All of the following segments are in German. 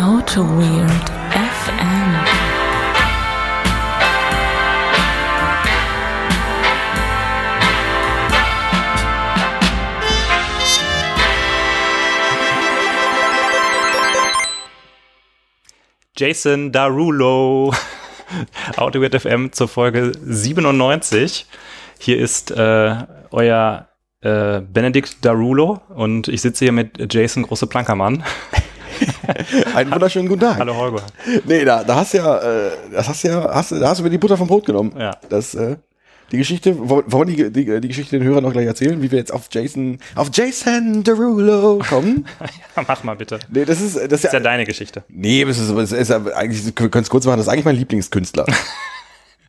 Auto Weird FM. Jason Darulo. AutoWeird FM zur Folge 97. Hier ist äh, euer äh, Benedikt Darulo und ich sitze hier mit Jason Große Plankermann. Einen wunderschönen guten Tag. Hallo Holger. Nee, da, da hast du ja, äh, das hast du ja, hast, du- da hast du mir die Butter vom Brot genommen. Ja. Das, äh, die Geschichte, wollen die, die, die Geschichte den Hörern noch gleich erzählen, wie wir jetzt auf Jason, auf Jason Derulo kommen? Ja, mach mal bitte. nee, das ist, das ist Das ist ja ja, deine Geschichte. nee, das ist, das ist ja eigentlich, wir können es kurz machen, das ist eigentlich mein Lieblingskünstler.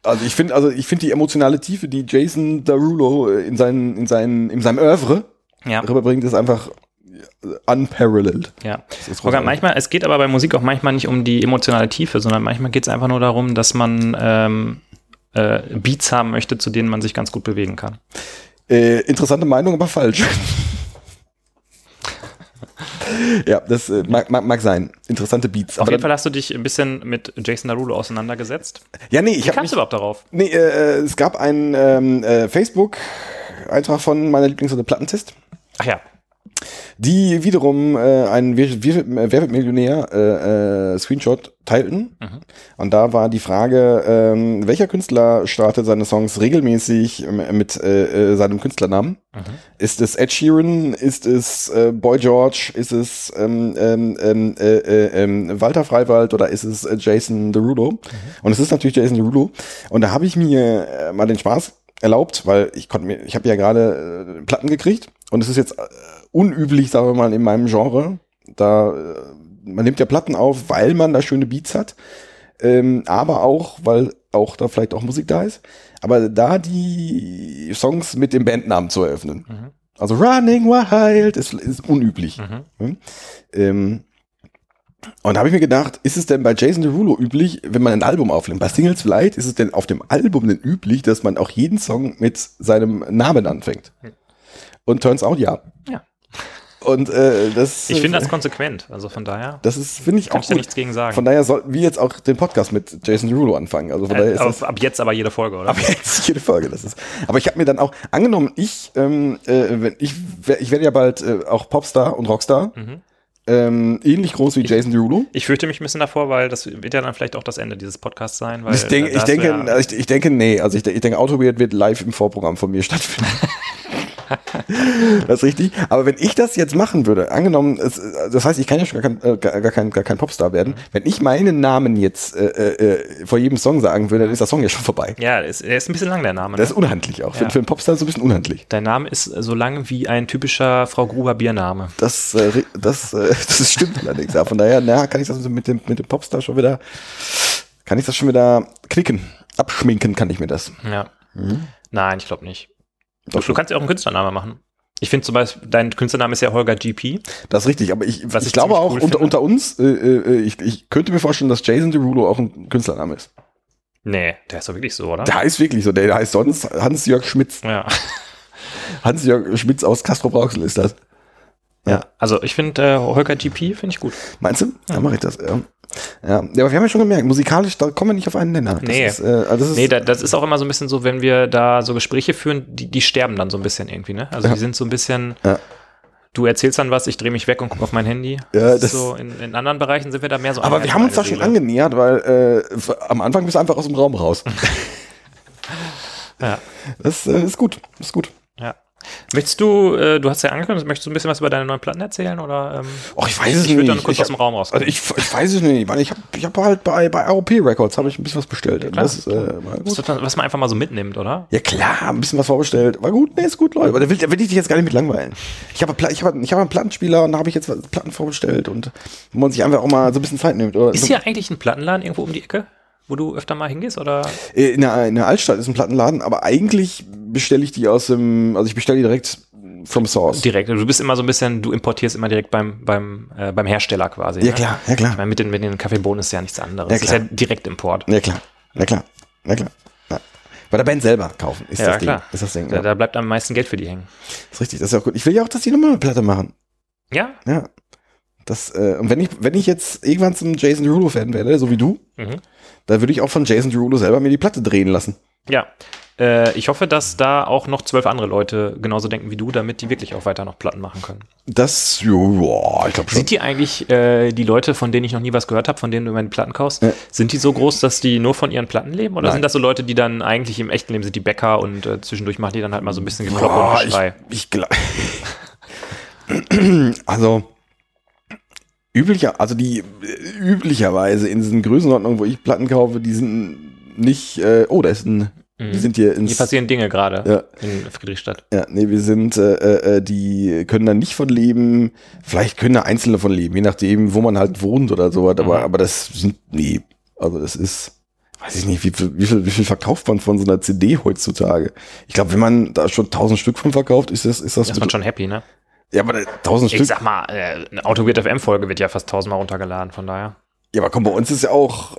Also ich finde, also ich finde die emotionale Tiefe, die Jason Derulo äh, in seinen, in seinen, in seinem Oeuvre Ja. rüberbringt, ist einfach unparalleled. Ja. großartig. manchmal, es geht aber bei Musik auch manchmal nicht um die emotionale Tiefe, sondern manchmal geht es einfach nur darum, dass man ähm, äh, Beats haben möchte, zu denen man sich ganz gut bewegen kann. Äh, interessante Meinung, aber falsch. ja, das äh, mag, mag, mag sein. Interessante Beats. Auf Aber jeden Fall hast du dich ein bisschen mit Jason Darulo auseinandergesetzt. ja, nee, ich Wie habe kamst mich, du überhaupt darauf? nee, äh, es gab einen ähm, äh, Facebook-Eintrag von meiner Lieblings- oder Plattentest, Ach ja. Die wiederum äh, einen Wer Wer- Wer wird Millionär äh, äh, Screenshot teilten. Und da war die Frage, ähm, welcher Künstler startet seine Songs regelmäßig ähm, mit äh, äh, seinem Künstlernamen? Ist es Ed Sheeran? Ist es äh, Boy George? Ist es ähm, ähm, ähm, äh, äh, ähm, Walter Freiwald oder ist es äh, Jason Derulo? Und es ist natürlich Jason Derulo. Und da habe ich mir äh, mal den Spaß erlaubt, weil ich konnte mir, ich habe ja gerade äh, Platten gekriegt und es ist jetzt äh, unüblich, sagen wir mal, in meinem Genre. Da äh, man nimmt ja Platten auf, weil man da schöne Beats hat, ähm, aber auch, weil auch da vielleicht auch Musik da ist. Aber da die Songs mit dem Bandnamen zu eröffnen. Also Running Wild ist, ist unüblich. Hm? Ähm, und da habe ich mir gedacht, ist es denn bei Jason Derulo üblich, wenn man ein Album aufnimmt? Bei Singles vielleicht ist es denn auf dem Album denn üblich, dass man auch jeden Song mit seinem Namen anfängt? Und turns out ja. Ja. Und äh, das Ich finde das konsequent. Also von daher das ist finde ich auch ich gut. nichts gegen sagen. Von daher sollten wir jetzt auch den Podcast mit Jason Derulo anfangen. Also von daher äh, ist ab, ab jetzt aber jede Folge, oder? ab jetzt jede Folge. Das ist. Aber ich habe mir dann auch angenommen, ich, ähm, äh, wenn ich, ich werde ja bald äh, auch Popstar und Rockstar, Mhm. ähm, ähnlich groß wie Jason Derulo. Ich fürchte mich ein bisschen davor, weil das wird ja dann vielleicht auch das Ende dieses Podcasts sein. Weil Ich denke, äh, ich denke, ja- also ich, ich denke, nee. Also ich, ich denke, Autoweird wird live im Vorprogramm von mir stattfinden. das ist richtig. Aber wenn ich das jetzt machen würde, angenommen, es, äh, das heißt, ich kann ja schon gar kein, äh, gar, gar kein, gar kein Popstar werden. Wenn ich meinen Namen jetzt äh, äh, vor jedem Song sagen würde, dann ist der Song ja schon vorbei. ja, ist, er ist ein bisschen lang, der Name. Ne? ist unhandlich auch. Für, Ja. für einen Popstar so ein bisschen unhandlich. Dein Name ist so lang wie ein typischer Frau Gruber Biername. Das, äh, das, äh, das stimmt allerdings. Ja, von daher, na, kann ich das mit dem, mit dem Popstar schon wieder, kann ich das schon wieder knicken. Abschminken kann ich mir das. Ja. Mhm. Nein, ich glaube nicht. Du, du kannst ja auch einen Künstlername machen. Ich finde zum Beispiel, dein Künstlername ist ja Holger GP. Das ist richtig, aber ich, Was ich, ich glaube auch cool unter, unter uns, äh, äh, ich, ich könnte mir vorstellen, dass Jason Derulo auch ein Künstlername ist. Nee, der ist doch wirklich so, oder? Der heißt wirklich so, der heißt sonst Hans-Jörg Schmitz. Ja. Hans-Jörg Schmitz aus Castro Brauxel ist das. ja. Also ich finde äh, Holger GP finde ich gut. Meinst du? Ja, mache ich das. Ja. Ja. ja, aber wir haben ja schon gemerkt, musikalisch, da kommen wir nicht auf einen Nenner. Das Nee. Ist, äh, also das ist, Nee, da, das ist auch immer so ein bisschen so, wenn wir da so Gespräche führen, die, die sterben dann so ein bisschen irgendwie, ne? Also Ja. die sind so ein bisschen, Ja. du erzählst dann was, ich drehe mich weg und gucke auf mein Handy. Ja, das so in, in anderen Bereichen sind wir da mehr so aber wir haben uns da schon angenähert, weil äh, am Anfang bist du einfach aus dem Raum raus. Ja. Das äh, ist gut, ist gut. ja. Möchtest du, äh, du hast ja angekündigt, möchtest du ein bisschen was über deine neuen Platten erzählen oder? Ähm, Och, ich weiß es ich würde dann nicht. kurz Ich aus dem Raum raus. Also ich, ich weiß es nicht, weil ich habe ich hab halt bei, bei AOP Records habe ich ein bisschen was bestellt. klar. das äh, ist was man einfach mal so mitnimmt, oder? Ja klar, ein bisschen was vorbestellt. War gut, nee, ist gut, Leute. Aber da will, da will ich dich jetzt gar nicht mit langweilen. Ich habe ich hab, ich hab einen Plattenspieler und da habe ich jetzt was- Platten vorbestellt und wo man sich einfach auch mal so ein bisschen Zeit nimmt. Oder Ist hier eigentlich ein Plattenladen irgendwo um die Ecke, wo du öfter mal hingehst, oder? Äh, in, der, in der Altstadt ist ein Plattenladen, aber eigentlich bestelle ich die aus dem, also ich bestelle die direkt from source. Direkt. Du bist immer so ein bisschen, du importierst immer direkt beim, beim, äh, beim Hersteller quasi. ja ne? klar, ja Ich klar. meine, mit den, mit den Kaffeebohnen ist ja nichts anderes. Ja, das ist ja Direktimport. Ja klar, ja klar, ja klar. Ja. Bei der Band selber kaufen ist Ja, das Ding. klar. Ist das Ding. Da, Ja. da bleibt am meisten Geld für die hängen. ist richtig, das ist auch gut. Ich will ja auch, dass die nochmal eine Platte machen. Ja, Ja. Das, äh, und wenn ich, wenn ich jetzt irgendwann zum Jason Derulo-Fan werde, so wie du, Mhm. dann würde ich auch von Jason Derulo selber mir die Platte drehen lassen. Ja. Äh, ich hoffe, dass da auch noch zwölf andere Leute genauso denken wie du, damit die wirklich auch weiter noch Platten machen können. Das, ja, ich glaube schon. Sind die eigentlich äh, die Leute, von denen ich noch nie was gehört habe, von denen du meine Platten kaufst, Ja. sind die so groß, dass die nur von ihren Platten leben? Oder Nein. sind das so Leute, die dann eigentlich im echten Leben sind die Bäcker und äh, zwischendurch machen die dann halt mal so ein bisschen Gekloppe Boah, und Geschrei? ich, ich glaube. also üblicher, also die äh, üblicherweise in diesen Größenordnungen, wo ich Platten kaufe, die sind nicht. Äh, oh, da ist ein. Wir sind hier Hier ins. passieren Dinge gerade Ja. in Friedrichstadt. Ja, nee, wir sind, äh, äh, die können da nicht von leben. Vielleicht können da Einzelne von leben, je nachdem, wo man halt wohnt oder sowas. Aber, Mhm. aber das sind, nee, also das ist, weiß ich nicht, wie viel, wie viel, wie viel verkauft man von so einer CD heutzutage? Ich glaube, wenn man da schon tausend Stück von verkauft, ist das, ist das, Da ist man schon happy, ne? Ja, aber tausend Ich Stück. sag mal, äh, eine Autoweird FM-Folge wird ja fast tausendmal runtergeladen, von daher. Ja, aber komm, bei uns ist ja auch,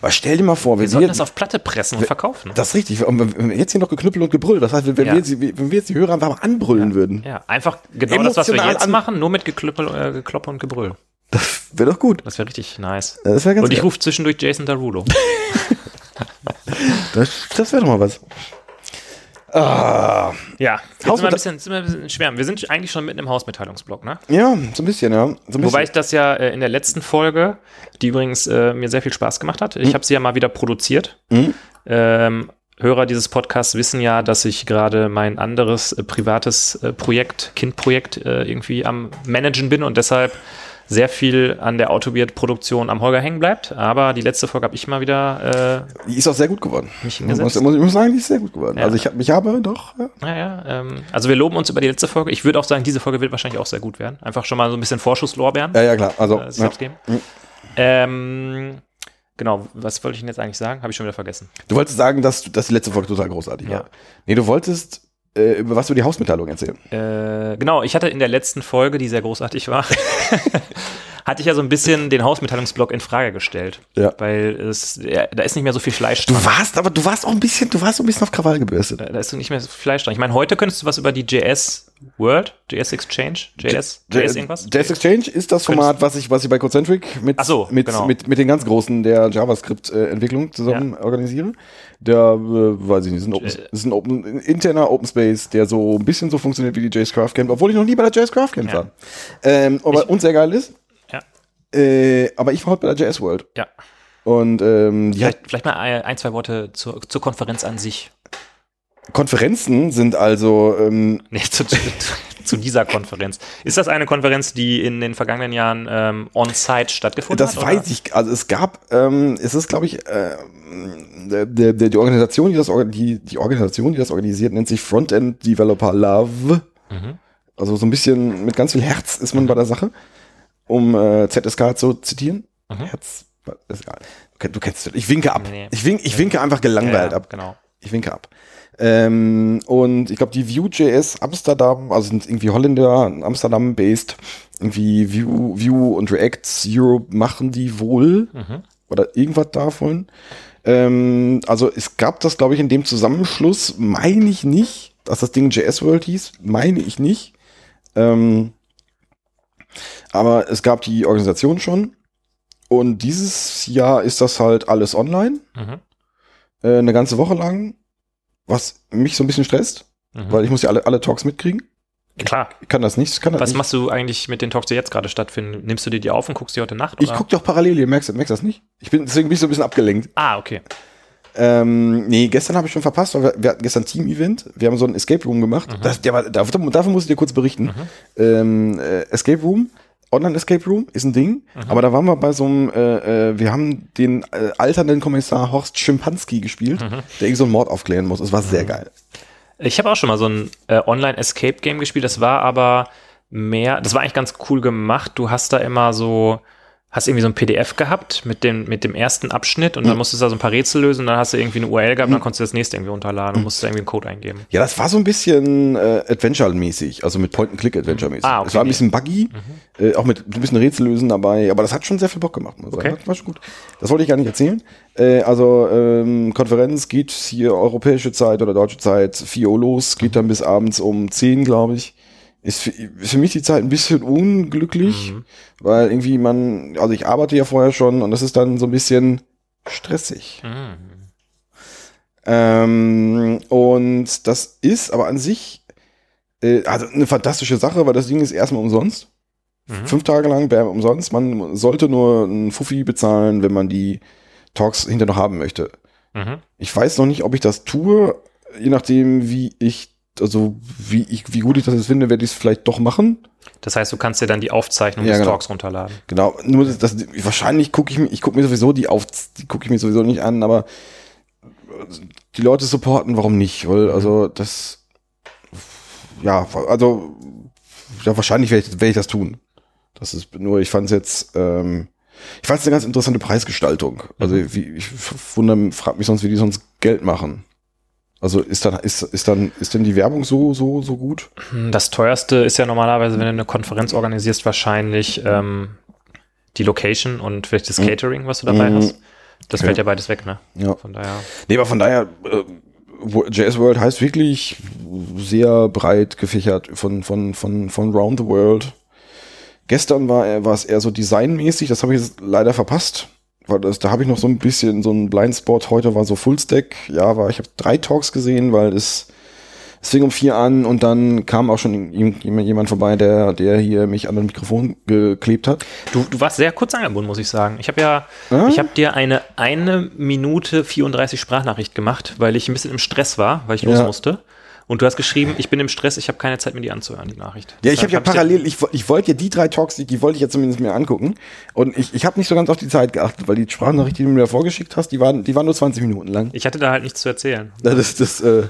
aber stell dir mal vor, Wir wenn sollten wir, das auf Platte pressen und verkaufen. das ist richtig, wir jetzt hier noch geknüppelt und gebrüllt, das heißt, wenn, Ja. wir, jetzt, wenn wir jetzt die Hörer einfach mal anbrüllen würden, Ja, einfach genau das, was wir Emotional jetzt machen, nur mit Geklüppel, äh, Gekloppe und Gebrüll. das wäre doch gut. Das wäre richtig nice. Das wäre ganz Und ich rufe zwischendurch Jason Derulo. Das, das wäre doch mal was. Ah, Ja, jetzt sind wir, ein bisschen, sind wir ein bisschen schwer. Wir sind eigentlich schon mitten im Hausmitteilungsblock, ne? ja, so ein bisschen, ja. So ein bisschen. Wobei ich das ja äh, in der letzten Folge, die übrigens äh, mir sehr viel Spaß gemacht hat, ich habe sie ja mal wieder produziert. Mhm. Ähm, Hörer dieses Podcasts wissen ja, dass ich gerade mein anderes äh, privates äh, Projekt, Kindprojekt äh, irgendwie am Managen bin und deshalb sehr viel an der Autobiert-Produktion am Holger hängen bleibt. Aber die letzte Folge habe ich mal wieder äh, Die ist auch sehr gut geworden. mich Ich muss, hingesetzt. ich muss sagen, die ist sehr gut geworden. Ja. Also ich, hab, ich habe doch, ja. Naja, ähm, also wir loben uns über die letzte Folge. Ich würde auch sagen, diese Folge wird wahrscheinlich auch sehr gut werden. Einfach schon mal so ein bisschen Vorschusslorbeeren. ja, ja, klar. Also, äh, ja. geben. Mhm. Ähm, genau, was wollte ich denn jetzt eigentlich sagen? Habe ich schon wieder vergessen. du wolltest sagen, dass, dass die letzte Folge total großartig Ja. war. Nee, du wolltest äh, über was über die Hausmitteilung erzählen. Äh, genau, ich hatte in der letzten Folge, die sehr großartig war, hatte ich ja so ein bisschen den Hausmitteilungsblock in Frage gestellt. Ja. Weil es, ja, da ist nicht mehr so viel Fleisch Du dran. warst, aber du warst auch ein bisschen, du warst so ein bisschen auf Krawall gebürstet. Da ist nicht mehr so viel Fleisch dran. Ich meine, heute könntest du was über die JS World, JS Exchange, JS, JS irgendwas? JS Exchange ist das Format, was ich, was ich bei Concentric mit, so, mit, genau. mit, mit den ganz Großen der JavaScript-Entwicklung zusammen organisiere. Der, äh, weiß ich nicht, ist ein, Open, ist ein, Open, ein interner Open Space, der so ein bisschen so funktioniert wie die JS Craft Camp, obwohl ich noch nie bei der JS Craft Camp Ja. war. Ähm, aber uns sehr geil ist. Ja. Äh, aber ich war heute bei der JS World. Ja. Und ähm, Vielleicht, vielleicht mal ein, ein, zwei Worte zur, zur Konferenz an sich. Konferenzen sind also ähm, Nee, zu, zu, zu dieser Konferenz. Ist das eine Konferenz, die in den vergangenen Jahren ähm, on-site stattgefunden Das hat? weiß ich. Also es gab, ähm, es ist, glaube ich, äh, der, der, die Organisation, die das die, die Organisation, die das organisiert, nennt sich Frontend Developer Love. Mhm. Also so ein bisschen mit ganz viel Herz ist man bei der Sache, um äh, ZSK zu zitieren. Mhm. Herz, ist egal. Du kennst, du kennst Ich winke ab. Nee. Ich, wink, ich winke einfach gelangweilt Ja, ab. Genau. Ich winke ab. Ähm, und ich glaube, die Vue.js Amsterdam, also sind irgendwie Holländer, Amsterdam-based, irgendwie Vue, Vue und React Europe machen die wohl Mhm. oder irgendwas davon. Ähm, also es gab das, glaube ich, in dem Zusammenschluss, meine ich nicht, dass das Ding JS World hieß, meine ich nicht. Ähm, aber es gab die Organisation schon. Und dieses Jahr ist das halt alles online, Mhm. äh, eine ganze Woche lang, was mich so ein bisschen stresst, Mhm. weil ich muss ja alle, alle Talks mitkriegen. Klar. Ich kann das nicht. Kann das Was nicht. machst du eigentlich mit den Talks, die jetzt gerade stattfinden? Nimmst du dir die auf und guckst die heute Nacht? Ich oder? gucke doch parallel, ihr merkst, merkst das nicht. Ich bin, deswegen bin ich so ein bisschen abgelenkt. Ah, okay. Ähm, nee, gestern habe ich schon verpasst, weil wir, wir hatten gestern Team-Event. Wir haben so ein Escape Room gemacht. Das, der war, dafür, dafür muss ich dir kurz berichten. Ähm, äh, Escape Room, Online-Escape Room ist ein Ding. Aber da waren wir bei so einem, äh, äh, wir haben den äh, alternden Kommissar Horst Schimpanski gespielt, der irgend so einen Mord aufklären muss. Es war sehr geil. Ich habe auch schon mal so ein äh, Online-Escape-Game gespielt. Das war aber mehr, das war eigentlich ganz cool gemacht. Du hast da immer so, hast irgendwie so ein PDF gehabt mit dem, mit dem ersten Abschnitt und dann musstest du da so ein paar Rätsel lösen und dann hast du irgendwie eine URL gehabt und dann konntest du das nächste irgendwie runterladen und musstest da irgendwie einen Code eingeben. Ja, das war so ein bisschen äh, Adventure-mäßig, also mit Point-and-Click-Adventure-mäßig. Ah, okay, es war ein bisschen buggy, äh, auch mit ein bisschen Rätsel lösen dabei, aber das hat schon sehr viel Bock gemacht. Muss Okay. sagen. Das war schon gut. Das wollte ich gar nicht erzählen. Äh, also ähm, Konferenz geht hier europäische Zeit oder deutsche Zeit 4 Uhr los, geht dann bis abends um 10, glaube ich. Ist für, ist für mich die Zeit ein bisschen unglücklich, Mhm. weil irgendwie man, also ich arbeite ja vorher schon und das ist dann so ein bisschen stressig. Mhm. Ähm, und das ist aber an sich äh, also eine fantastische Sache, weil das Ding ist erstmal umsonst. Mhm. Fünf Tage lang wäre umsonst. Man sollte nur einen Fuffi bezahlen, wenn man die Talks hinter noch haben möchte. Mhm. Ich weiß noch nicht, ob ich das tue, je nachdem, wie ich, also wie ich, wie gut ich das jetzt finde, werde ich es vielleicht doch machen. Das heißt, du kannst dir dann die Aufzeichnung Ja, des genau. Talks runterladen. Genau, nur das, das wahrscheinlich gucke ich mir, ich gucke mir sowieso die auf, die gucke ich mir sowieso nicht an, aber die Leute supporten, warum nicht? Weil, also das, ja, also ja, wahrscheinlich werde ich, werde ich das tun. Das ist nur, ich fand es jetzt, ähm, ich fand es eine ganz interessante Preisgestaltung. Also wie, ich wundere, frag mich sonst, wie die sonst Geld machen. Also ist dann, ist, ist dann, ist denn die Werbung so, so, so gut? Das teuerste ist ja normalerweise, wenn du eine Konferenz organisierst, wahrscheinlich ähm, die Location und vielleicht das Mhm. Catering, was du dabei Mhm. hast. Das Okay. fällt ja beides weg, ne? Ja. Von daher. Nee, aber von daher, äh, JS World heißt wirklich sehr breit gefächert von, von, von, von Round the World. Gestern war, er- war es eher so designmäßig, das habe ich jetzt leider verpasst. Weil das, da habe ich noch so ein bisschen so einen Blindspot. Heute war so Fullstack. Ja, war, ich habe drei Talks gesehen, weil es, es fing um vier an und dann kam auch schon jemand, vorbei, der, der hier mich an das Mikrofon geklebt hat. Du, du warst sehr kurz angebunden, muss ich sagen. Ich habe ja, Ah. ich habe dir eine eine Minute 34 Sprachnachricht gemacht, weil ich ein bisschen im Stress war, weil ich los Ja. musste. Und du hast geschrieben, ich bin im Stress, ich habe keine Zeit, mir die anzuhören, die Nachricht. Ja, ich habe ja Deshalb parallel, ich, ich wollte ja die drei Talks, die, die wollte ich ja zumindest mir angucken. Und ich, ich habe nicht so ganz auf die Zeit geachtet, weil die Sprachnachricht, die du mir da vorgeschickt hast, die waren, die waren nur 20 Minuten lang. Ich hatte da halt nichts zu erzählen. Das, ist das, äh,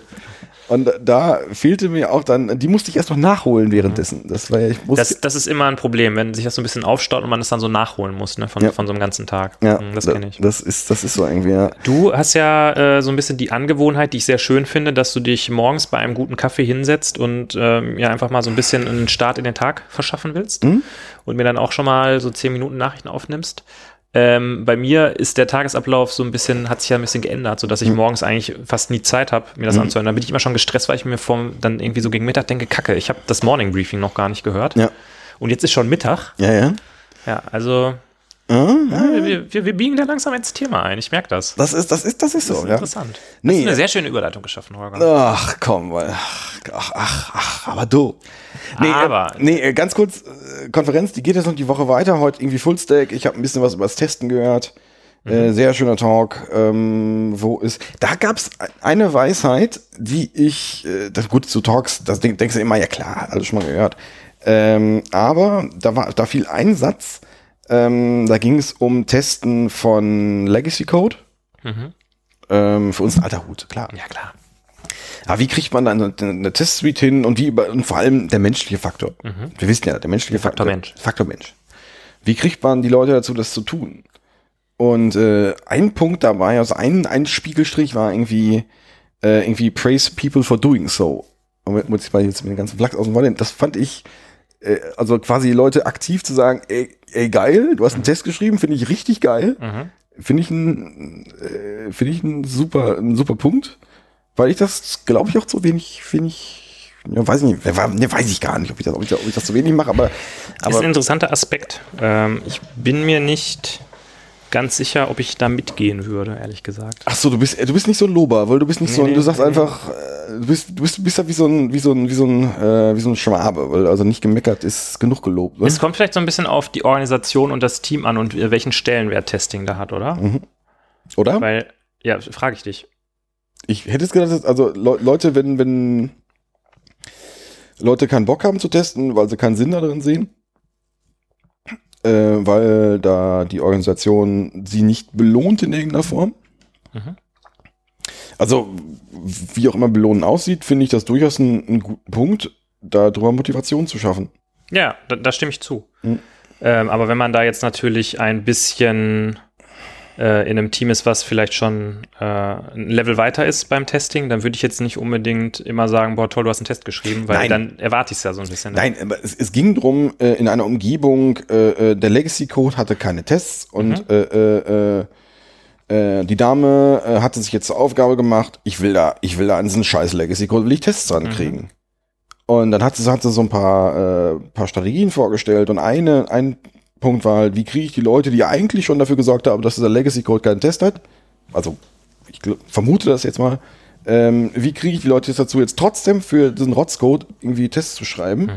und da fehlte mir auch dann, die musste ich erst noch nachholen währenddessen. Das war ja, ich musste, Das, das ist immer ein Problem, wenn sich das so ein bisschen aufstaut und man es dann so nachholen muss, ne, von, Ja. von so einem ganzen Tag. ja, Mm, Das da- kenne ich. Das ist, das ist so irgendwie, ja. Du hast ja äh, so ein bisschen die Angewohnheit, die ich sehr schön finde, dass du dich morgens bei einem guten Kaffee hinsetzt und ähm, ja einfach mal so ein bisschen einen Start in den Tag verschaffen willst Mhm. und mir dann auch schon mal so zehn Minuten Nachrichten aufnimmst. Ähm, bei mir ist der Tagesablauf so ein bisschen, hat sich ja ein bisschen geändert, sodass ich Mhm. morgens eigentlich fast nie Zeit habe, mir das anzuhören. Dann bin ich immer schon gestresst, weil ich mir vom, dann irgendwie so gegen Mittag denke, kacke, ich habe das Morning Briefing noch gar nicht gehört. Ja, Und jetzt ist schon Mittag. ja, ja. Ja, also Ah, ja, wir, wir, wir biegen da langsam ins Thema ein. Ich merke das. Das ist, das ist, das ist Das so, ist ja. interessant. Nee. Hast du eine sehr schöne Überleitung geschaffen, Holger. Ach, komm, weil, ach, ach, ach, aber du. Nee, Aber- Äh, nee, äh, ganz kurz, äh, Konferenz, die geht jetzt noch die Woche weiter, heute irgendwie Fullstack. Ich habe ein bisschen was über das Testen gehört. Äh, sehr schöner Talk. Ähm, wo ist, da gab's eine Weisheit, die ich, äh, das gut zu Talks, das denk, denkst du immer, ja klar, alles schon mal gehört. Ähm, aber da war, da fiel ein Satz, ähm, da ging es um Testen von Legacy Code. Mhm. Ähm, für uns ein alter Hut, klar. Ja, klar. Aber wie kriegt man dann eine, eine Testsuite hin und wie über, und vor allem der menschliche Faktor. Wir wissen ja, der menschliche Mhm. Faktor Faktor. Mensch. Faktor Mensch. Wie kriegt man die Leute dazu, das zu tun? Und äh, ein Punkt dabei, also ein, ein Spiegelstrich war irgendwie, äh, irgendwie praise people for doing so. Und muss ich mal jetzt mit den ganzen Flachs aus dem Wolle, das fand ich, also quasi Leute aktiv zu sagen, ey, ey geil, du hast einen Test geschrieben, finde ich richtig geil. Mhm. Finde ich ein, äh, finde ich ein super, ein super Punkt, weil ich das, glaube ich, auch zu wenig, finde ich, ja, weiß ich nicht, ne, weiß ich gar nicht, ob ich das, ob ich das, ob ich das zu wenig mache, aber, ist ein aber interessanter Aspekt. Ähm, ich bin mir nicht ganz sicher, ob ich da mitgehen würde, ehrlich gesagt. ach so, du bist, äh, du bist nicht so ein Lober, weil du bist nicht Nee, so, ein- nee, du sagst nee. einfach, äh, du bist, du bist, du bist ja wie so ein, wie so ein, wie so ein, äh, wie so ein Schwabe, weil also nicht gemeckert ist genug gelobt. Ne? Es kommt vielleicht so ein bisschen auf die Organisation und das Team an und äh, welchen Stellenwert Testing da hat, oder? Oder? Weil, ja, frage ich dich. Ich hätte es gedacht, also Le Leute, wenn, wenn Leute keinen Bock haben zu testen, weil sie keinen Sinn darin sehen, äh, weil da die Organisation sie nicht belohnt in irgendeiner Form. Mhm. Also, wie auch immer Belohnen aussieht, finde ich das durchaus einen, einen guten Punkt, da drüber Motivation zu schaffen. Ja, da, da stimme ich zu. Mhm. Ähm, aber wenn man da jetzt natürlich ein bisschen äh, in einem Team ist, was vielleicht schon äh, ein Level weiter ist beim Testing, dann würde ich jetzt nicht unbedingt immer sagen, boah, toll, du hast einen Test geschrieben, weil Nein. dann erwarte ich es ja so ein bisschen. ne? Nein, aber es, es ging drum äh, in einer Umgebung, äh, äh, der Legacy-Code hatte keine Tests und Mhm. äh, äh, äh, äh, die Dame äh, hatte sich jetzt zur Aufgabe gemacht, ich will da, ich will da an diesen scheiß Legacy-Code, will ich Tests dran kriegen. Und dann hat sie, hat sie so ein paar, äh, paar Strategien vorgestellt und eine, ein Punkt war halt, wie kriege ich die Leute, die eigentlich schon dafür gesorgt haben, dass dieser Legacy Code keinen Test hat, also ich vermute das jetzt mal, ähm, wie kriege ich die Leute jetzt dazu, jetzt trotzdem für diesen Rotzcode irgendwie Tests zu schreiben,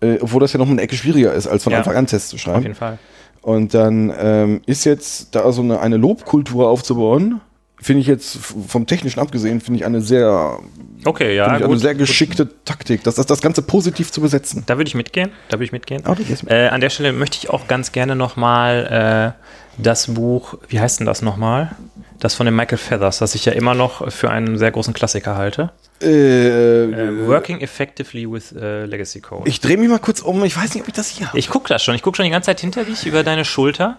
äh, obwohl das ja noch eine Ecke schwieriger ist, als von Ja. Anfang an Tests zu Auf schreiben. jeden Fall. Und dann ähm, ist jetzt da so eine, eine Lobkultur aufzubauen, finde ich jetzt vom technischen abgesehen, finde ich eine sehr, Okay, ja, ich eine gut. sehr geschickte Taktik, das, das, das Ganze positiv zu besetzen. Da würde ich mitgehen. Da würde ich mitgehen. Mit. Äh, an der Stelle möchte ich auch ganz gerne nochmal äh, das Buch, wie heißt denn das nochmal? Das von dem Michael Feathers, das ich ja immer noch für einen sehr großen Klassiker halte. Äh, Äh, Working Effectively with äh, Legacy Code. ich drehe mich mal kurz um, ich weiß nicht, ob ich das hier habe. Ich gucke das schon. Ich gucke schon die ganze Zeit hinter dich über deine Schulter.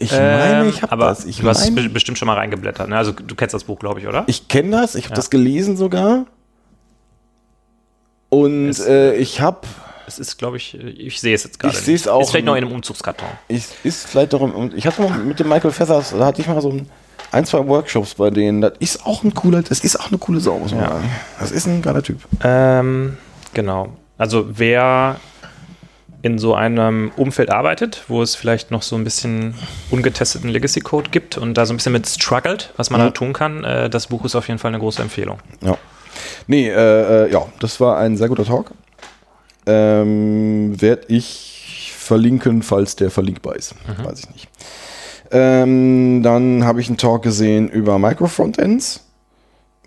Ich meine, Ähm, ich habe aber das. Ich du hast be bestimmt schon mal reingeblättert. Ne? Also du kennst das Buch, glaube ich, oder? ich kenne das, ich habe das gelesen sogar. Und Es- äh, ich habe, Es ist, glaube ich, ich sehe es jetzt gerade. Ich sehe es auch Ist vielleicht noch in einem Umzugskarton. ich ist vielleicht und ich hatte mal mit dem Michael Feathers, da hatte ich mal so ein, ein zwei Workshops bei denen. Das ist auch ein cooler, das ist auch eine coole Sau, muss man Ja. sagen. Das ist ein geiler Typ. Ähm, genau. Also wer in so einem Umfeld arbeitet, wo es vielleicht noch so ein bisschen ungetesteten Legacy Code gibt und da so ein bisschen mit struggelt, was man Mhm. da tun kann, äh, das Buch ist auf jeden Fall eine große Empfehlung. Ja. Nee, äh, äh, ja, das war ein sehr guter Talk. Ähm, Werde ich verlinken, falls der verlinkbar ist. Weiß ich nicht. Ähm, dann habe ich einen Talk gesehen über Microfrontends,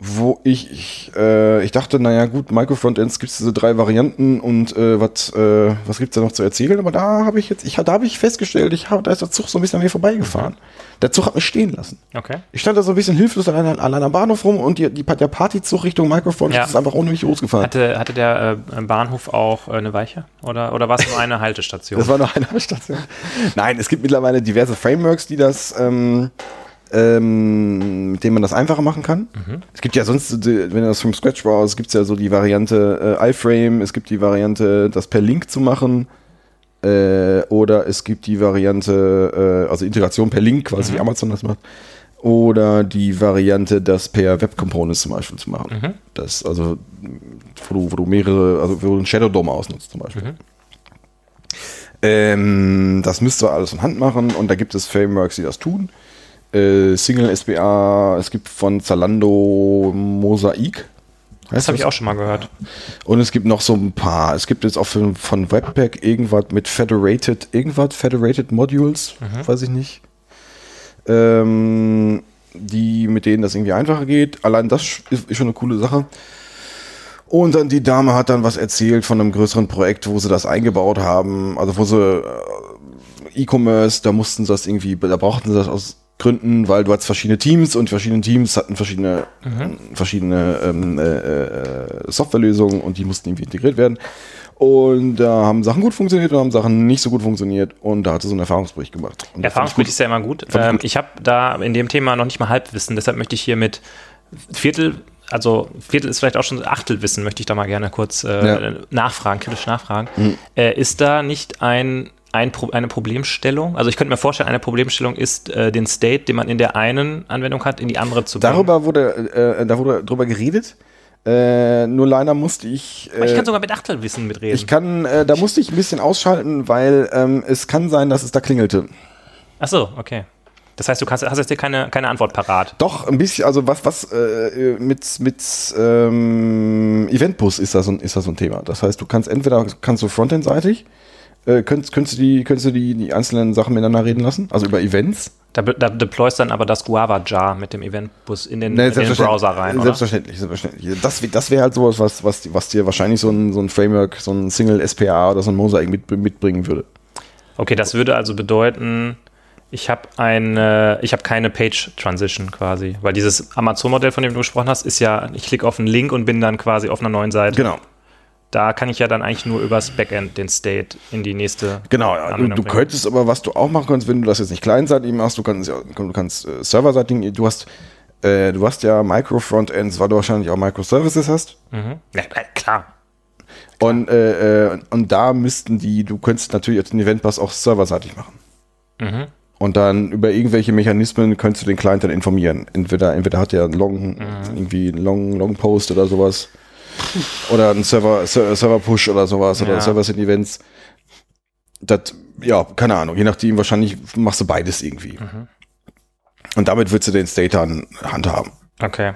wo ich, ich, äh, ich dachte, naja gut, Microfrontends gibt es diese drei Varianten und äh, was, äh, was gibt es da noch zu erzählen? Aber da habe ich jetzt, ich, da habe ich festgestellt, ich hab, da ist der Zug so ein bisschen an mir vorbeigefahren. Der Zug hat mich stehen lassen. Okay. Ich stand da so ein bisschen hilflos allein, allein am Bahnhof rum und die, die, der Partyzug Richtung Microphone Ja. ist einfach ohne mich losgefahren. Hatte, hatte der äh, Bahnhof auch äh, eine Weiche? Oder, oder war es nur eine Haltestation? Das war noch eine Station. Nein, es gibt mittlerweile diverse Frameworks, die das, ähm, ähm, mit denen man das einfacher machen kann. Es gibt ja sonst, wenn du das vom Scratch gibt es ja so die Variante äh, iFrame, es gibt die Variante, das per Link zu machen. Äh, oder es gibt die Variante, äh, also Integration per Link, quasi wie Amazon das macht. Oder die Variante, das per Web Components zum Beispiel zu machen. Das, also, wo du, wo du mehrere, also wo du einen Shadow DOM ausnutzt zum Beispiel. Ähm, das müsst ihr alles von Hand machen und da gibt es Frameworks, die das tun. Äh, Single SBA, es gibt von Zalando Mosaik. das habe ich auch schon mal gehört. Und es gibt noch so ein paar. Es gibt jetzt auch von, von Webpack irgendwas mit Federated, irgendwas, Federated Modules, weiß ich nicht. Ähm, die, mit denen das irgendwie einfacher geht. Allein das ist, ist schon eine coole Sache. Und dann die Dame hat dann was erzählt von einem größeren Projekt, wo sie das eingebaut haben. Also wo sie äh, E-Commerce, da mussten sie das irgendwie, da brauchten sie das aus Gründen, weil du hattest verschiedene Teams und verschiedene Teams hatten verschiedene, verschiedene ähm, äh, äh, Softwarelösungen und die mussten irgendwie integriert werden. Und da haben Sachen gut funktioniert und haben Sachen nicht so gut funktioniert und da hat sie so einen Erfahrungsbericht gemacht. Und Erfahrungsbericht ist ja immer gut. Ich Ähm, ich habe da in dem Thema noch nicht mal Halbwissen, deshalb möchte ich hier mit Viertel, also Viertel ist vielleicht auch schon Achtelwissen, möchte ich da mal gerne kurz äh, Ja. nachfragen, kritisch nachfragen. Äh, ist da nicht ein, ein Pro eine Problemstellung? Also ich könnte mir vorstellen, eine Problemstellung ist, äh, den State, den man in der einen Anwendung hat, in die andere zu bringen. Darüber wurde, äh, da wurde drüber geredet. Äh, nur leider musste ich. Aber ich äh, kann sogar mit Achtelwissen mitreden. Ich kann, äh, da musste ich ein bisschen ausschalten, weil ähm, es kann sein, dass es da klingelte. Ach so, okay. Das heißt, du kannst, hast jetzt hier keine, keine Antwort parat. Doch, ein bisschen, also was, was äh, mit, mit ähm, Eventbus ist da, so ein, ist da so ein Thema. Das heißt, du kannst entweder kannst du frontendseitig, äh, könntest, könntest du, die, könntest du die, die einzelnen Sachen miteinander reden lassen, also über Events. Da, da deployst dann aber das Guava-Jar mit dem Eventbus in den, Nee, in den Browser rein, oder? Selbstverständlich, selbstverständlich. Das, das wäre halt sowas, was, was, was dir wahrscheinlich so ein, so ein Framework, so ein Single SPA oder so ein Mosaic mit, mitbringen würde. Okay, das würde also bedeuten, ich habe eine, ich habe keine Page Transition quasi, weil dieses Amazon-Modell, von dem du gesprochen hast, ist ja, ich klicke auf einen Link und bin dann quasi auf einer neuen Seite. Genau. Da kann ich ja dann eigentlich nur übers Backend den State in die nächste. Genau, ja. Du, Anwendung du könntest aber, was du auch machen kannst, wenn du das jetzt nicht kleinseitig machst, du kannst du kannst äh, serverseitig, du hast, äh, du hast ja Micro-Frontends, weil du wahrscheinlich auch Microservices hast. Mhm. Ja, äh, klar. Und, äh, äh, und da müssten die, du könntest natürlich jetzt den Eventbus auch serverseitig machen. Mhm. Und dann über irgendwelche Mechanismen könntest du den Client dann informieren. Entweder, entweder hat er einen Long, Mhm. irgendwie einen Long, Long Post oder sowas. Oder ein Server, Ser- Server-Push oder sowas oder Ja. Server-Send-Events. Das, ja, keine Ahnung, je nachdem, wahrscheinlich machst du beides irgendwie. Mhm. Und damit würdest du den State dann handhaben. Okay.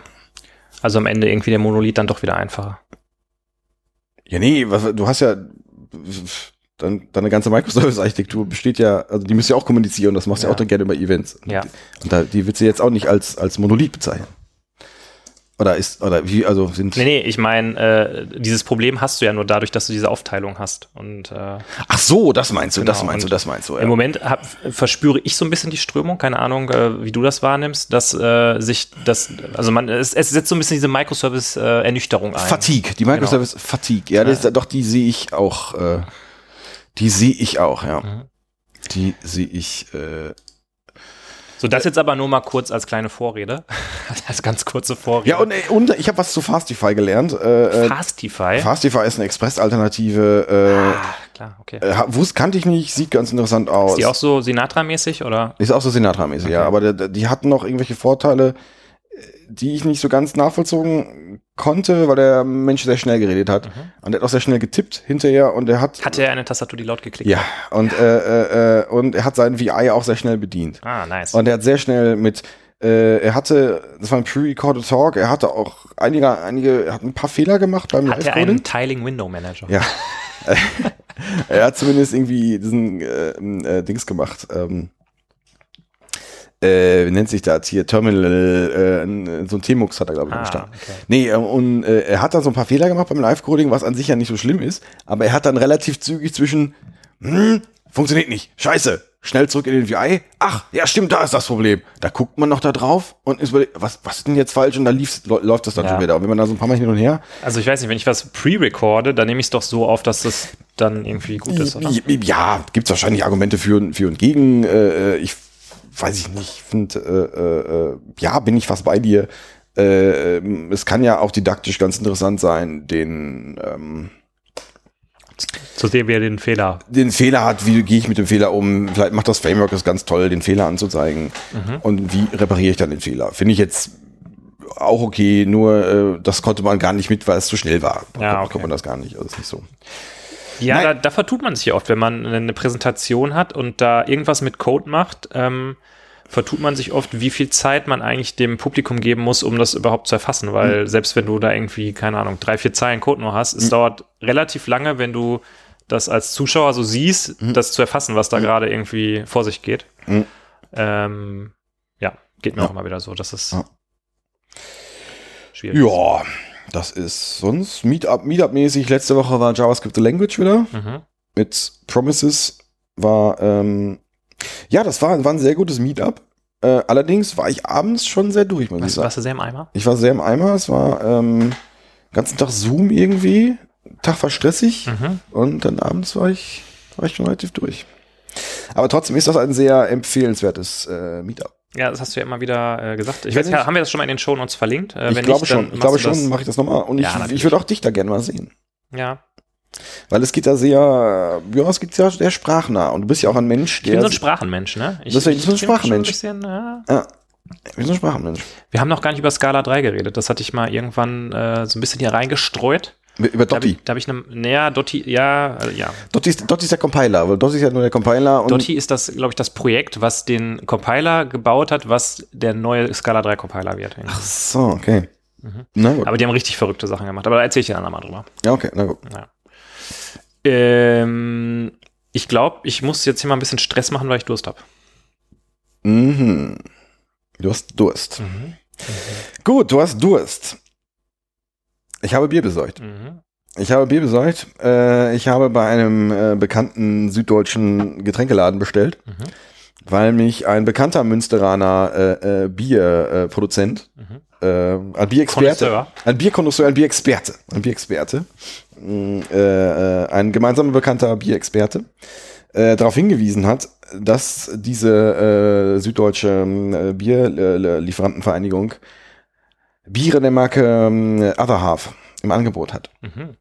Also am Ende irgendwie der Monolith dann doch wieder einfacher. Ja, nee, was, du hast ja dann, deine ganze Microservice-Architektur besteht ja, also die müsst ja auch kommunizieren, das machst du ja. Ja. auch dann gerne über Events. Ja. Und da, die willst du jetzt auch nicht als, als Monolith bezeichnen. Oder ist, oder wie, also sind. Nee, nee, ich meine, äh, dieses Problem hast du ja nur dadurch, dass du diese Aufteilung hast. Und äh, Ach so, das meinst du, das Genau, meinst du, das meinst du. Ja. Im Moment hab, verspüre ich so ein bisschen die Strömung, keine Ahnung, äh, wie du das wahrnimmst, dass äh, sich das, also man, es, es setzt so ein bisschen diese Microservice-Ernüchterung ein. Fatigue, die Genau. Microservice Fatigue. Ja, das, doch, die sehe ich auch. Äh, die sehe ich auch, ja. Mhm. Die sehe ich. Äh, So, das jetzt aber nur mal kurz als kleine Vorrede. als ganz kurze Vorrede. ja, und, und ich habe was zu Fastify gelernt. Äh, äh, Fastify. Fastify ist eine Express-Alternative. Äh, ah, klar, okay. äh, kannte ich nicht, sieht ganz interessant aus. Ist die auch so Sinatra-mäßig oder? Ist auch so Sinatra-mäßig, ja. Okay. Aber der, der, die hatten noch irgendwelche Vorteile, die ich nicht so ganz nachvollzogen konnte, weil der Mensch sehr schnell geredet hat. Und der hat auch sehr schnell getippt hinterher und er hat. Hatte er eine Tastatur, die laut geklickt ja, hat? und, äh, äh, äh, und er hat seinen VI auch sehr schnell bedient. Ah, nice. Und er hat sehr schnell mit, äh, er hatte, das war ein Pre-Recorded Talk, er hatte auch einige, einige, er hat ein paar Fehler gemacht beim Hat er einen Tiling Window Manager? Ja. er hat zumindest irgendwie diesen äh, äh, Dings gemacht. Ähm, äh, wie nennt sich das hier? Terminal, äh, so ein T-Mux hat er, glaube ich, am Ah, Start. okay. Nee, äh, und äh, er hat da so ein paar Fehler gemacht beim Live-Coding, was an sich ja nicht so schlimm ist, aber er hat dann relativ zügig zwischen, hm, funktioniert nicht, scheiße, schnell zurück in den VI, ach, ja stimmt, da ist das Problem. Da guckt man noch da drauf und ist überlegt, was, was ist denn jetzt falsch? Und dann lief's, läuft das dann Ja. schon wieder. Und wenn man da so ein paar Mal hin und her, Also ich weiß nicht, wenn ich was pre-recorde, dann nehme ich es doch so auf, dass das dann irgendwie gut ist, oder? Ja, gibt es wahrscheinlich Argumente für, und- für und gegen. Äh, ich weiß ich nicht, finde, äh, äh, ja, bin ich fast bei dir. Äh, es kann ja auch didaktisch ganz interessant sein, den, ähm, Zu sehen, wie er den Fehler. den Fehler hat, wie gehe ich mit dem Fehler um. Vielleicht macht das Framework es ganz toll, den Fehler anzuzeigen. Und wie repariere ich dann den Fehler? Finde ich jetzt auch okay, nur äh, das konnte man gar nicht mit, weil es zu schnell war. Ja, okay. Konnte man das gar nicht, also ist nicht so. Ja, da, da vertut man sich ja oft, wenn man eine Präsentation hat und da irgendwas mit Code macht, ähm, vertut man sich oft, wie viel Zeit man eigentlich dem Publikum geben muss, um das überhaupt zu erfassen. Weil Mhm. selbst wenn du da irgendwie, keine Ahnung, drei, vier Zeilen Code nur hast, es dauert relativ lange, wenn du das als Zuschauer so siehst, Mhm. das zu erfassen, was da gerade irgendwie vor sich geht. Ähm, ja, geht mir Ja. auch immer wieder so. Das ist Ja. schwierig. Ja, das ist sonst Meetup, Meetup-mäßig. Letzte Woche war JavaScript the Language wieder Mhm. mit Promises. War, ähm, ja, das war, war ein sehr gutes Meetup. Äh, allerdings war ich abends schon sehr durch, muss ich Warst, sagen. warst du sehr im Eimer? Ich war sehr im Eimer. Es war ähm, ganzen Tag Zoom irgendwie. Tag war stressig. Mhm. Und dann abends war ich, war ich schon relativ durch. Aber trotzdem ist das ein sehr empfehlenswertes äh, Meetup. Ja, das hast du ja immer wieder äh, gesagt. Ich weiß nicht, ich- haben wir das schon mal in den Shownotes verlinkt? Äh, ich glaube nicht, schon. Ich glaube schon, das- mache ich das nochmal. Und Ja, ich, natürlich. ich würde auch dich da gerne mal sehen. Ja, Weil es geht da sehr, ja, es geht ja sehr sprachnah. Und du bist ja auch ein Mensch, ich bin der. so ein Sprachenmensch, ne? Ich, ich bist du ein bin schon Sprachenmensch. bisschen, ja. ja, ich bin so ein Sprachenmensch. Wir haben noch gar nicht über Scala 3 geredet. Das hatte ich mal irgendwann äh, so ein bisschen hier reingestreut. Über Da habe Dotti. ich, da hab ich eine, naja, Dotti, ja, äh, ja. Dotti ist, Dotti ist der Compiler, weil Dotti ist ja nur der Compiler. Und Dotti ist das, glaube ich, das Projekt, was den Compiler gebaut hat, was der neue Scala 3 Compiler wird. Ach so, okay. Na gut. Mhm. Aber die haben richtig verrückte Sachen gemacht. Aber da erzähle ich dir dann nochmal drüber. ja, okay, na gut. Ja. Ähm, ich glaube, ich muss jetzt hier mal ein bisschen Stress machen, weil ich Durst habe. Mhm. Du hast Durst. Gut, du hast Durst. Ich habe Bier besorgt. Mhm. Ich habe Bier besorgt. Äh, ich habe bei einem äh, bekannten süddeutschen Getränkeladen bestellt, Mhm. weil mich ein bekannter Münsteraner äh, äh, Bierproduzent, äh, Mhm. äh, ein Bierexperte, ein Bierkonnoisseur, ein Bierexperte, ein Bierexperte, äh, ein gemeinsamer bekannter Bierexperte, darauf hingewiesen hat, dass diese süddeutsche äh, Bierlieferantenvereinigung Biere der Marke ähm, Other Half im Angebot hat. Mhm.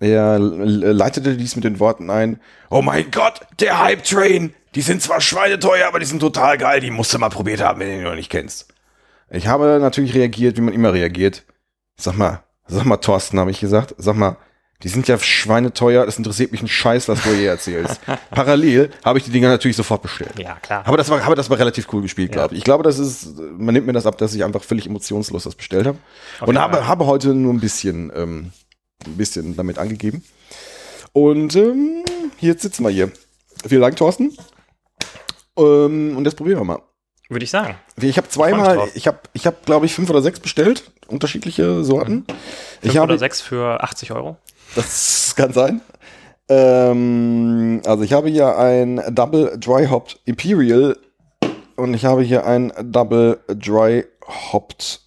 Er leitete dies mit den Worten ein, oh mein Gott, der Hype Train, die sind zwar schweineteuer, aber die sind total geil, die musst du mal probiert haben, wenn du die noch nicht kennst. Ich habe natürlich reagiert, wie man immer reagiert. Sag mal, Sag mal, Thorsten, habe ich gesagt. Sag mal, die sind ja schweineteuer, das interessiert mich ein Scheiß, was du hier erzählst. Parallel habe ich die Dinger natürlich sofort bestellt. Ja, klar. Aber das war, aber das war relativ cool gespielt, Ja. glaube ich. Ich glaube, das ist, man nimmt mir das ab, dass ich einfach völlig emotionslos das bestellt habe. Auf Und habe, Fall. habe heute nur ein bisschen, ähm, ein bisschen damit angegeben. Und ähm, jetzt sitzen wir hier. Vielen Dank, Thorsten. Ähm, und jetzt probieren wir mal. Würde ich sagen. Ich habe zweimal, ich habe, ich habe, glaube ich, fünf oder sechs bestellt, unterschiedliche Sorten. Ich Fünf habe, oder sechs für 80 Euro. Das kann sein. Ähm, also ich habe hier ein Double Dry Hopped Imperial und ich habe hier ein Double Dry Hopped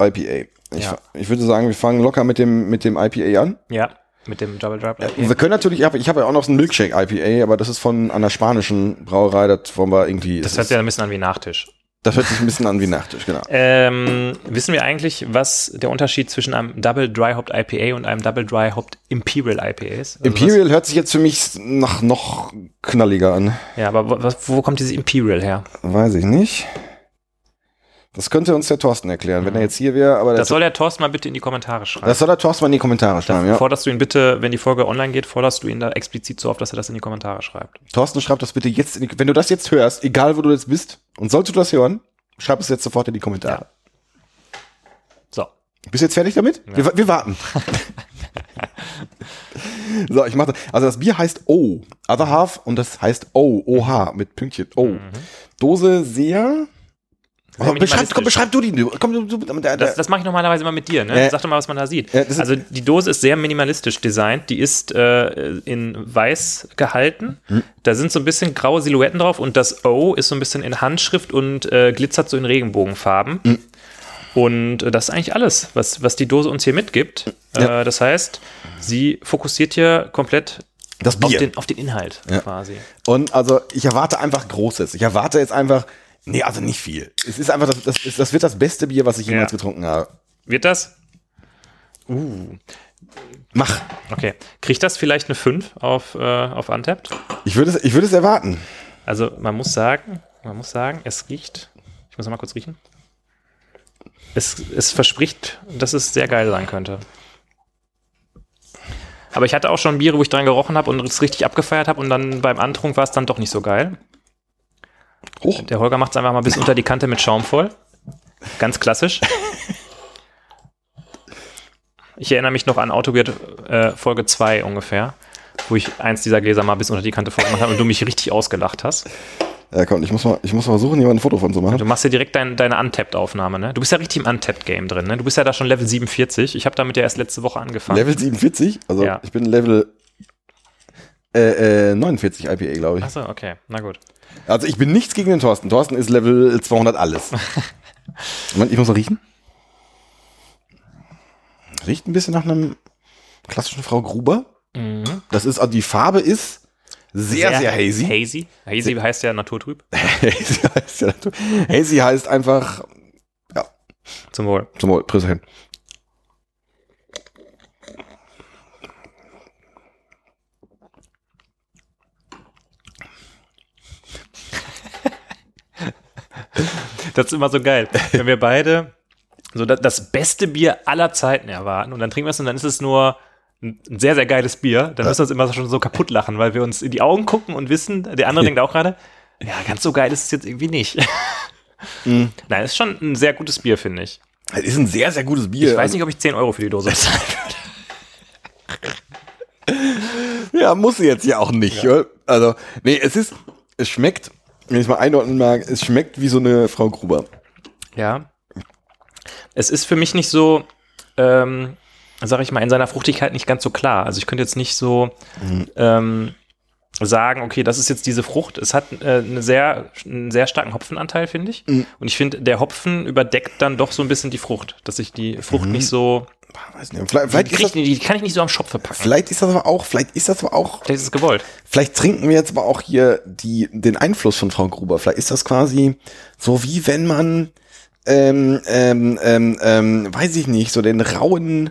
IPA. Ich, Ja. ich würde sagen, wir fangen locker mit dem, mit dem IPA an. Ja, mit dem Double Drop. Wir können natürlich, ich habe ich habe ja auch noch so ein Milkshake IPA, aber das ist von einer spanischen Brauerei, das wollen wir irgendwie. Das hört sich ja ein bisschen an wie Nachtisch. Das hört sich ein bisschen an wie Nachtisch, genau. Ähm, wissen wir eigentlich, was der Unterschied zwischen einem Double Dry Hopped IPA und einem Double Dry Hopped Imperial IPA ist? Also Imperial hört sich jetzt für mich nach noch knalliger an. Was, ja, aber wo, was, wo kommt dieses Imperial her? Weiß ich nicht. Das könnte uns der Thorsten erklären, wenn er jetzt hier wäre, aber Das das, soll der Thorsten mal bitte in die Kommentare schreiben. das soll der Thorsten mal in die Kommentare schreiben, ja. Forderst du ihn bitte, wenn die Folge online geht, forderst du ihn da explizit so auf, dass er das in die Kommentare schreibt. Thorsten, schreib das bitte jetzt in die, wenn du das jetzt hörst, egal wo du jetzt bist, und solltest du das hören, schreib es jetzt sofort in die Kommentare. So. Bist du jetzt fertig damit? Wir, wir warten. so, ich mache Also das Bier heißt O, Other Half, und das heißt O, OH mit Pünktchen. O. Dose sehr. Oh, beschreib, komm, beschreib du die. Komm, du, du, der, Das, das mache ich normalerweise immer mit dir, ne? Äh, Sag doch mal, was man da sieht. äh, also die Dose ist sehr minimalistisch designt. Die ist äh, in weiß gehalten. Hm. Da sind so ein bisschen graue Silhouetten drauf und das O ist so ein bisschen in Handschrift und äh, glitzert so in Regenbogenfarben. Hm. Und äh, das ist eigentlich alles, was, was die Dose uns hier mitgibt. Ja. Äh, das heißt, sie fokussiert hier komplett das auf Bier. den, auf den Inhalt Ja. quasi. Und also ich erwarte einfach Großes. Ich erwarte jetzt einfach, nee, also nicht viel. Es ist einfach, das, das, das wird das beste Bier, was ich jemals Ja. getrunken habe. Wird das? Mach. Okay. Kriegt das vielleicht eine 5 auf, äh, auf Untapped? Ich würde es, ich würde es erwarten. Also man muss sagen, man muss sagen, es riecht. Ich muss mal kurz riechen. Es, es verspricht, dass es sehr geil sein könnte. Aber ich hatte auch schon Biere, wo ich dran gerochen habe und es richtig abgefeiert habe und dann beim Antrunk war es dann doch nicht so geil. Hoch. Der Holger macht es einfach mal bis unter die Kante mit Schaum voll. Ganz klassisch. Ich erinnere mich noch an Autoweird äh, Folge 2 ungefähr, wo ich eins dieser Gläser mal bis unter die Kante voll gemacht habe und du mich richtig ausgelacht hast. Ja, komm, ich muss mal, ich muss mal versuchen, mal ein Foto von zu machen. Du machst ja direkt dein, deine Untapped-Aufnahme, ne? Du bist ja richtig im Untapped-Game drin, ne? Du bist ja da schon Level 47. Ich habe damit ja erst letzte Woche angefangen. Level 47, also Ja. ich bin Level äh, äh, 49 IPA, glaube ich. Achso, okay, na gut. Also ich bin nichts gegen den Thorsten. Thorsten ist Level 200 alles. Moment, ich muss noch riechen. Riecht ein bisschen nach einem klassischen Frau Gruber. Mhm. Das ist, also die Farbe ist sehr, sehr, hazy. Hazy. Hazy heißt ja naturtrüb. hazy, heißt ja, hazy heißt einfach, ja, Zum Wohl. zum Wohl, Prösterchen. Das ist immer so geil. Wenn wir beide so das, beste Bier aller Zeiten erwarten und dann trinken wir es und dann ist es nur ein sehr, sehr geiles Bier, dann müssen wir uns immer schon so kaputt lachen, weil wir uns in die Augen gucken und wissen, der andere denkt auch gerade, ja, ganz so geil ist es jetzt irgendwie nicht. Mhm. Nein, es ist schon ein sehr gutes Bier, finde ich. Es ist ein sehr, sehr gutes Bier. Ich weiß nicht, ob ich 10 Euro für die Dose bezahle. Ja, muss sie jetzt ja auch nicht. oder? Also, nee, es ist, es schmeckt, wenn ich es mal einordnen mag, es schmeckt wie so eine Frau Gruber. Ja. Es ist für mich nicht so, ähm, sag ich mal, in seiner Fruchtigkeit nicht ganz so klar. Also ich könnte jetzt nicht so ähm, sagen, okay, das ist jetzt diese Frucht. Es hat äh, eine sehr, einen sehr starken Hopfenanteil, finde ich. Und ich finde, der Hopfen überdeckt dann doch so ein bisschen die Frucht, dass ich die Frucht nicht so, Ah, Weiß nicht, vielleicht, vielleicht, die, das, krieg, ich- die kann ich nicht so am Schopfe packen. vielleicht ist das aber auch, vielleicht ist das aber auch, Vielleicht ist es gewollt. vielleicht trinken wir jetzt aber auch hier die, den Einfluss von Frau Gruber. Vielleicht ist das quasi so wie wenn man, ähm, ähm, ähm, ähm, weiß ich nicht, so den rauen,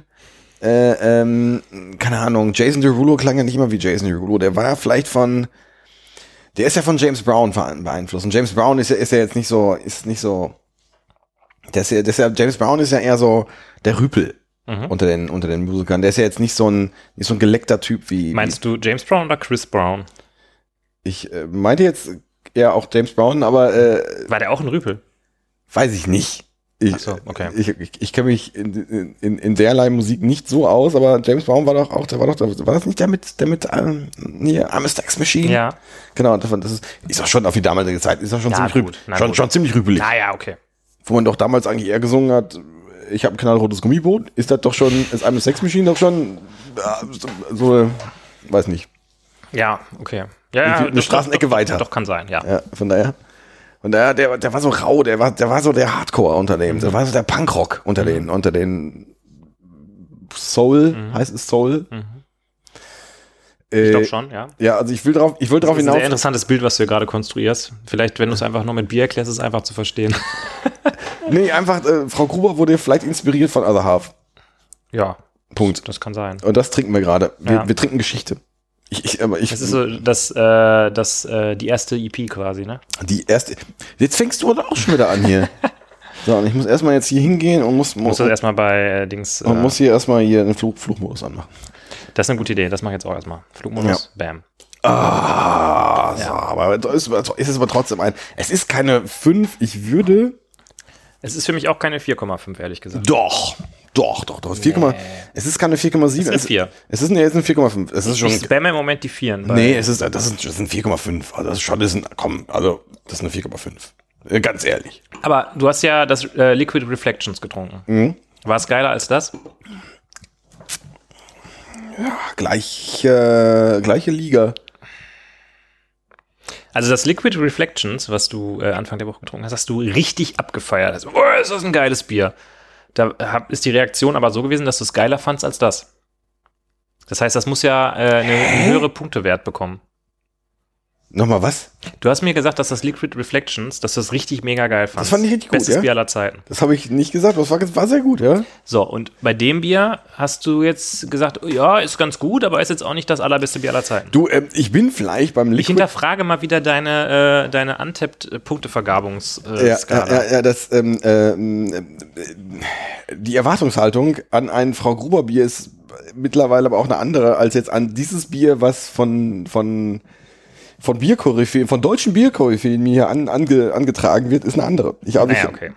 äh, ähm, keine Ahnung, Jason Derulo klang ja nicht immer wie Jason Derulo. Der war ja vielleicht von, der ist ja von James Brown beeinflusst. Und James Brown ist ja, ist ja jetzt nicht so, ist nicht so, der ist ja, der ist ja, James Brown ist ja eher so der Rüpel. Mhm. unter den unter den Musikern. Der ist ja jetzt nicht so ein nicht so ein geleckter Typ wie Meinst du James Brown oder Chris Brown? wie, ich äh, meinte jetzt eher auch James Brown, aber äh, War der auch ein Rüpel? weiß ich nicht. Ich, Ach so, okay. ich, ich, ich kenne mich in, in, in derlei Musik nicht so aus, aber James Brown war doch auch, der war doch, war das nicht der mit, der mit, ähm, hier, I'm a Sex Machine? Ja. Genau, das, das ist, ist auch schon auf die damalige Zeit, ist auch schon Na ziemlich, gut, rüb, schon, gut. schon ziemlich rüpelig. Naja, okay. Wo man doch damals eigentlich eher gesungen hat, ich habe ein knallrotes Gummiboot, ist das doch schon, ist I'm a Sex Machine doch schon, ja, so, weiß nicht. Ja, okay. Ja, ja, eine Straßenecke doch, weiter. Doch, kann sein, ja. Ja, von daher. Und der, der, der war so rau, der war, der war so der Hardcore unter dem, der war so der Punkrock unter den, unter den Soul, heißt es Soul? Ich Äh, glaube schon, ja. Ja, also ich will drauf, ich will drauf Das ist ein hinaus. sehr interessantes Bild, was du gerade konstruierst. Vielleicht, wenn du es einfach nur mit Bier erklärst, ist es einfach zu verstehen. Nee, einfach, äh, Frau Gruber wurde vielleicht inspiriert von Other Half. ja, Punkt. das kann sein. Und das trinken wir gerade. Wir, Ja. wir trinken Geschichte. Ich, ich, aber ich, Das ist so das, äh, das, äh, die erste EP quasi, ne? die erste. Jetzt fängst du aber auch schon wieder an hier. so, und ich muss erstmal jetzt hier hingehen und muss, muss, du erstmal bei äh, Dings. Äh, und muss hier erstmal hier den Flug, Flugmodus anmachen. das ist eine gute Idee, das mache ich jetzt auch erstmal. Flugmodus, bam. Ah, so, aber es ist, es ist aber trotzdem ein. Es ist keine 5, ich würde. Es ist für mich auch keine 4,5, ehrlich gesagt. Doch, doch, doch, doch. 4, Es ist keine 4,7. ist eine es, vier. es ist eine, jetzt eine 4,5. Es ist schon. Ich spamme im Moment die Vieren. bei- Nee, es ist, das ist, das ist ein 4,5. Also das ist schon, das ist ein, komm, also das ist eine 4,5. Äh, Ganz ehrlich. Aber du hast ja das äh, Liquid Reflections getrunken. Mhm. War es geiler als das? Gleiche, gleiche Liga. Also das Liquid Reflections, was du äh, Anfang der Woche getrunken hast, hast du richtig abgefeiert. Also, oh, ist das ein geiles Bier. Da hab, ist die Reaktion aber so gewesen, dass du es geiler fandst als das. Das heißt, das muss ja äh, eine, einen höhere Punktewert bekommen. Nochmal was? Du hast mir gesagt, dass das Liquid Reflections, dass du es richtig mega geil fandst. fand ich richtig gut, Bestes ja. Bier aller Zeiten. Das habe ich nicht gesagt. Das war, war sehr gut, ja. So, und bei dem Bier hast du jetzt gesagt, ja, ist ganz gut, aber ist jetzt auch nicht das allerbeste Bier aller Zeiten. Du, ähm, ich bin vielleicht beim Ich Liquid. hinterfrage mal wieder deine, äh, deine Untapped-Punktevergabungsskala. ja, ja, ja, ja, das, ähm, ähm, äh, die Erwartungshaltung an ein Frau Gruber Bier ist mittlerweile aber auch eine andere als jetzt an dieses Bier, was von, von, von Bierkoryphäen, von deutschen Bierkoryphäen mir hier an, ange, angetragen wird, ist eine andere. Ich habe Naja, okay.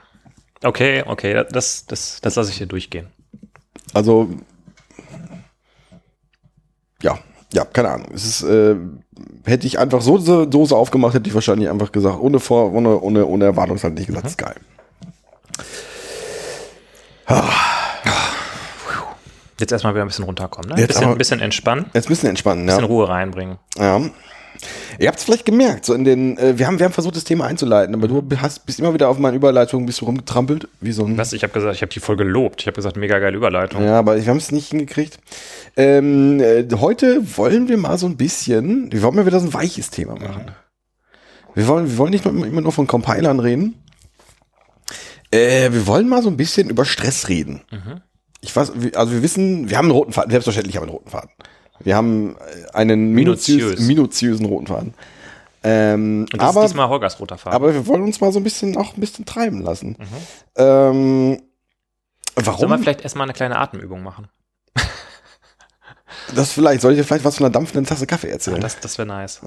Okay, okay, das, das, das lasse ich hier durchgehen. Also, ja, ja, keine Ahnung. Es ist, äh, hätte ich einfach so diese Dose aufgemacht, hätte ich wahrscheinlich einfach gesagt, ohne Vor, ohne, ohne, ohne Erwartungshaltung nicht gesagt, ist geil. Jetzt erstmal wieder ein bisschen runterkommen, ne? Ein Jetzt bisschen, aber- ein bisschen entspannen, ein Jetzt ein bisschen entspannen, bisschen ja. Ruhe reinbringen. ja. Ihr habt es vielleicht gemerkt, so in den, äh, wir haben, wir haben versucht, das Thema einzuleiten, aber du hast, bist immer wieder auf meinen Überleitungen, bist du rumgetrampelt, wie so ein, Was? Ich habe gesagt, ich habe die voll gelobt. Ich habe gesagt, mega geile Überleitung. Ja, aber wir haben es nicht hingekriegt. Ähm, äh, heute wollen wir mal so ein bisschen, wir wollen mal wieder so ein weiches Thema machen. Wir wollen, wir wollen nicht immer nur von Compilern reden. Äh, wir wollen mal so ein bisschen über Stress reden. Ich weiß, also wir wissen, wir haben einen roten Faden, selbstverständlich haben wir einen roten Faden. Wir haben äh, einen minutiös, Minutiös. minutiösen roten Faden. Ähm, Und das aber, ist diesmal Holgers roter Farbe. aber wir wollen uns mal so ein bisschen auch ein bisschen treiben lassen. Ähm, warum? Sollen wir vielleicht erstmal eine kleine Atemübung machen? Das vielleicht, soll ich dir vielleicht was von einer dampfenden Tasse Kaffee erzählen? Das, das wäre nice.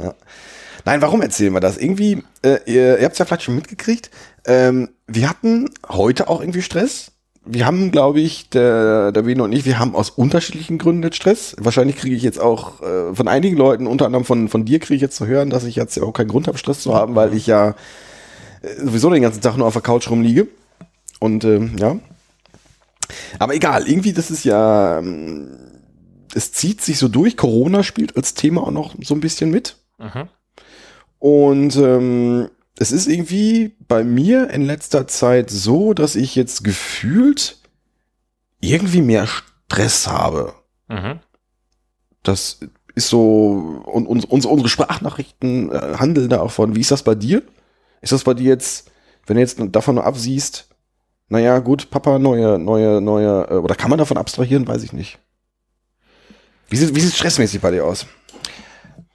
Nein, warum erzählen wir das? Irgendwie, äh, ihr, ihr habt es ja vielleicht schon mitgekriegt, ähm, wir hatten heute auch irgendwie Stress. Wir haben, glaube ich, der, der Bene und ich, wir haben aus unterschiedlichen Gründen jetzt Stress. Wahrscheinlich kriege ich jetzt auch äh, von einigen Leuten, unter anderem von, von dir, kriege ich jetzt zu hören, dass ich jetzt ja auch keinen Grund habe, Stress zu haben, weil ich ja äh, sowieso den ganzen Tag nur auf der Couch rumliege. Und ähm, ja. Aber egal, irgendwie, das ist ja, ähm, es zieht sich so durch. Corona spielt als Thema auch noch so ein bisschen mit. Mhm. Und ähm, es ist irgendwie bei mir in letzter Zeit so, dass ich jetzt gefühlt irgendwie mehr Stress habe. Mhm. Das ist so, und, und unsere, unsere Sprachnachrichten äh, handeln da auch von, wie ist das bei dir? Ist das bei dir jetzt, wenn du jetzt davon nur absiehst, naja, gut, Papa, neue, neue, neue, äh, oder kann man davon abstrahieren, weiß ich nicht. Wie sieht, wie sieht stressmäßig bei dir aus?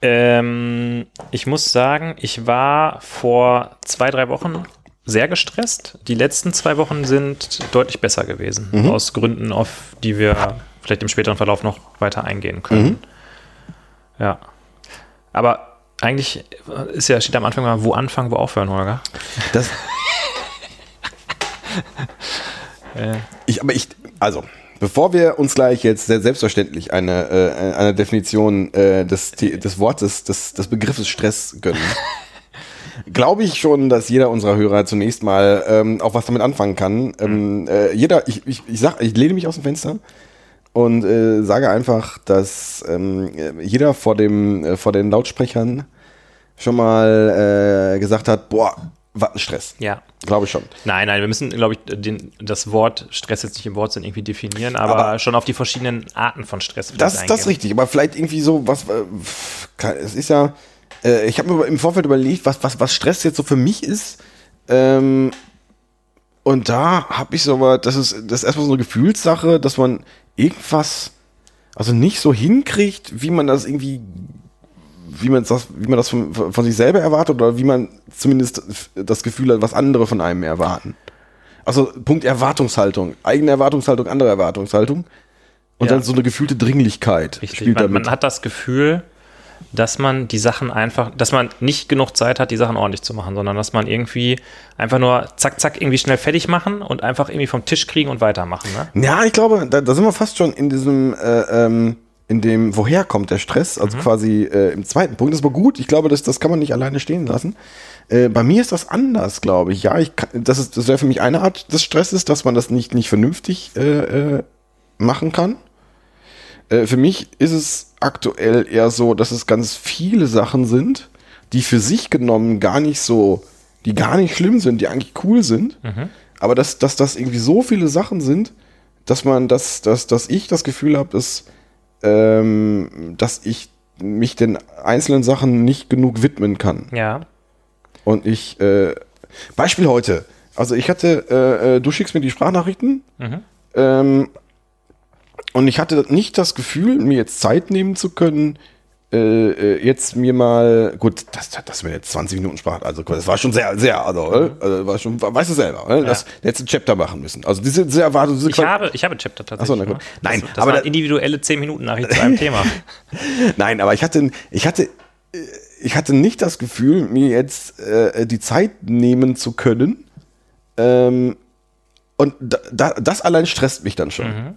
Ähm, ich muss sagen, ich war vor zwei, drei Wochen sehr gestresst. Die letzten zwei Wochen sind deutlich besser gewesen. Mhm. Aus Gründen, auf die wir vielleicht im späteren Verlauf noch weiter eingehen können. Mhm. Ja. Aber eigentlich ist ja, steht am Anfang mal, wo anfangen, wo aufhören, Holger. Das, Äh, ich, aber ich, also, bevor wir uns gleich jetzt sehr selbstverständlich eine, äh, eine Definition äh, des, des Wortes, des, des Begriffes Stress gönnen, glaube ich schon, dass jeder unserer Hörer zunächst mal ähm, auch was damit anfangen kann. Ähm, äh, jeder, ich, ich, ich sag, ich lehne mich aus dem Fenster und äh, sage einfach, dass ähm, äh, jeder vor dem, äh, vor den Lautsprechern schon mal äh, gesagt hat, boah, was ein Stress. ja. Glaube ich schon. Nein, nein, wir müssen, glaube ich, den, das Wort Stress jetzt nicht im Wortsinn irgendwie definieren, aber, Aber- schon auf die verschiedenen Arten von Stress Das, das ist richtig, aber vielleicht irgendwie so, was, äh, es ist ja, äh, ich habe mir im Vorfeld überlegt, was, was, was Stress jetzt so für mich ist. Ähm, und da habe ich so was, das ist, das ist erstmal so eine Gefühlssache, dass man irgendwas, also nicht so hinkriegt, wie man das irgendwie, wie man das, wie man das von, von sich selber erwartet oder wie man zumindest das Gefühl hat, was andere von einem erwarten. Also Punkt Erwartungshaltung, eigene Erwartungshaltung, andere Erwartungshaltung. Und Ja. dann so eine gefühlte Dringlichkeit Richtig. spielt Man, damit. man hat das Gefühl, dass man die Sachen einfach, dass man nicht genug Zeit hat, die Sachen ordentlich zu machen, sondern dass man irgendwie einfach nur zack, zack, irgendwie schnell fertig machen und einfach irgendwie vom Tisch kriegen und weitermachen. Ne? Ja, ich glaube, da, da sind wir fast schon in diesem, äh, ähm, in dem, woher kommt der Stress, also quasi äh, im zweiten Punkt. Das ist aber gut. Ich glaube, das, das kann man nicht alleine stehen lassen. Äh, bei mir ist das anders, glaube ich. Ja, ich kann, das, ist- das wäre für mich eine Art des Stresses, dass man das nicht, nicht vernünftig äh, äh, machen kann. Äh, für mich ist es aktuell eher so, dass es ganz viele Sachen sind, die für sich genommen gar nicht so, die gar nicht schlimm sind, die eigentlich cool sind. Aber dass, dass das irgendwie so viele Sachen sind, dass man, dass, dass, dass ich das Gefühl habe, dass, ähm, dass ich mich den einzelnen Sachen nicht genug widmen kann. Ja. Und ich, äh, Beispiel heute. Also ich hatte, äh, äh, du schickst mir die Sprachnachrichten. Ähm, und ich hatte nicht das Gefühl, mir jetzt Zeit nehmen zu können, äh, äh, jetzt mir mal, gut, das, das wäre jetzt 20 Minuten Sprache, also das war schon sehr, sehr, also, äh, also war schon, weißt du selber, äh, das jetzt ein Chapter machen müssen. Also diese, diese Erwartung, diese Ich habe, ich habe Chapter tatsächlich. Ach so, na gut. ne? Nein, das, das aber waren individuelle 10 Minuten Nachricht zu einem Thema. Nein, aber ich hatte, ich hatte, äh, ich hatte nicht das Gefühl, mir jetzt äh, die Zeit nehmen zu können. Ähm, und da, da, das allein stresst mich dann schon.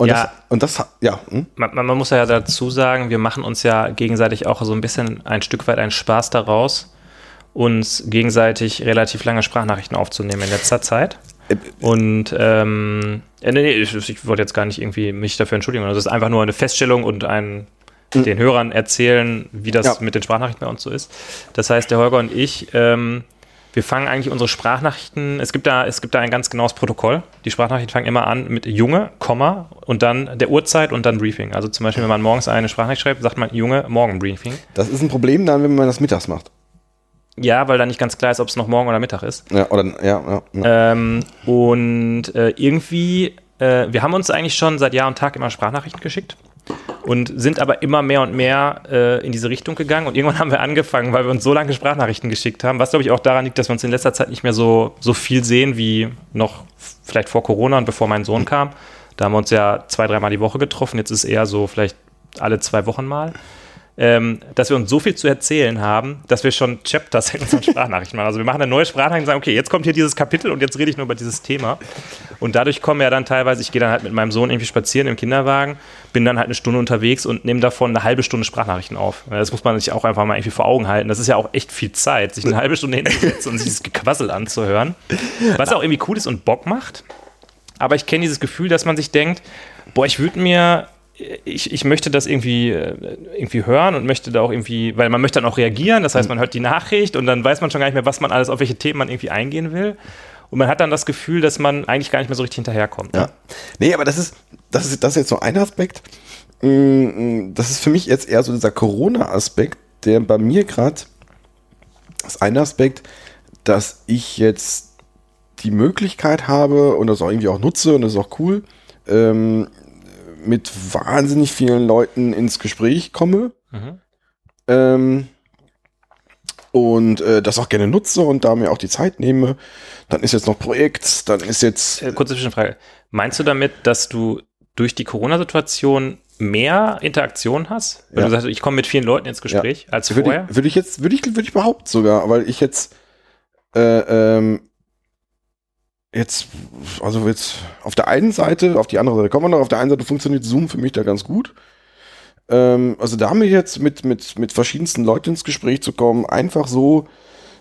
Und, Ja. das, und das, ja, hm? Man, man muss ja dazu sagen, wir machen uns ja gegenseitig auch so ein bisschen ein Stück weit einen Spaß daraus, uns gegenseitig relativ lange Sprachnachrichten aufzunehmen in letzter Zeit. Äh, Und ähm, äh, nee, nee, ich, ich wollte jetzt gar nicht irgendwie mich dafür entschuldigen. Es ist einfach nur eine Feststellung und ein den Hörern erzählen, wie das Ja. mit den Sprachnachrichten bei uns so ist. Das heißt, der Holger und ich, ähm, wir fangen eigentlich unsere Sprachnachrichten, es gibt da, es gibt da ein ganz genaues Protokoll. Die Sprachnachrichten fangen immer an mit Junge, Komma und dann der Uhrzeit und dann Briefing. Also zum Beispiel, wenn man morgens eine Sprachnachricht schreibt, sagt man Junge, Morgenbriefing. das ist ein Problem dann, wenn man das mittags macht. Ja, weil da nicht ganz klar ist, ob es noch morgen oder Mittag ist. Ja, oder, ja, ja, ja. Ähm, und äh, irgendwie, äh, wir haben uns eigentlich schon seit Jahr und Tag immer Sprachnachrichten geschickt und sind aber immer mehr und mehr äh, in diese Richtung gegangen. Und irgendwann haben wir angefangen, weil wir uns so lange Sprachnachrichten geschickt haben, was glaube ich auch daran liegt, dass wir uns in letzter Zeit nicht mehr so, so viel sehen wie noch vielleicht vor Corona und bevor mein Sohn kam. Da haben wir uns ja zwei, dreimal die Woche getroffen. Jetzt ist eher so vielleicht alle zwei Wochen mal. Ähm, dass wir uns so viel zu erzählen haben, dass wir schon Chapters in unseren Sprachnachrichten machen. Also wir machen eine neue Sprachnachricht und sagen, okay, jetzt kommt hier dieses Kapitel und jetzt rede ich nur über dieses Thema. Und dadurch kommen ja dann teilweise, ich gehe dann halt mit meinem Sohn irgendwie spazieren im Kinderwagen, bin dann halt eine Stunde unterwegs und nehme davon eine halbe Stunde Sprachnachrichten auf. Das muss man sich auch einfach mal irgendwie vor Augen halten. Das ist ja auch echt viel Zeit, sich eine halbe Stunde hinzusetzen und sich dieses Gequassel anzuhören. Was auch irgendwie cool ist und Bock macht. Aber ich kenne dieses Gefühl, dass man sich denkt, boah, ich würde mir, ich, ich möchte das irgendwie, äh, irgendwie hören und möchte da auch irgendwie, weil man möchte dann auch reagieren, das heißt, man hört die Nachricht und dann weiß man schon gar nicht mehr, was man alles, auf welche Themen man irgendwie eingehen will. Und man hat dann das Gefühl, dass man eigentlich gar nicht mehr so richtig hinterherkommt. Ja. Nee, aber das ist, das ist, das ist jetzt so ein Aspekt. Mm, Das ist für mich jetzt eher so dieser Corona-Aspekt, der bei mir gerade, das ist ein Aspekt, dass ich jetzt die Möglichkeit habe und das auch irgendwie auch nutze und das ist auch cool, ähm, mit wahnsinnig vielen Leuten ins Gespräch komme. Mhm. Ähm, und äh, das auch gerne nutze und da mir auch die Zeit nehme. Dann ist jetzt noch Projekt, dann ist jetzt. Äh, kurze Zwischenfrage. Meinst du damit, dass du durch die Corona-Situation mehr Interaktion hast? Weil Ja. du sagst, ich komme mit vielen Leuten ins Gespräch als Würde vorher? ich, würde ich jetzt, würde ich, würde ich behaupten sogar, weil ich jetzt, äh, ähm, jetzt, also jetzt auf der einen Seite, auf die andere Seite kommen wir noch, auf der einen Seite funktioniert Zoom für mich da ganz gut. Ähm, also da mir jetzt mit, mit, mit verschiedensten Leuten ins Gespräch zu kommen, einfach so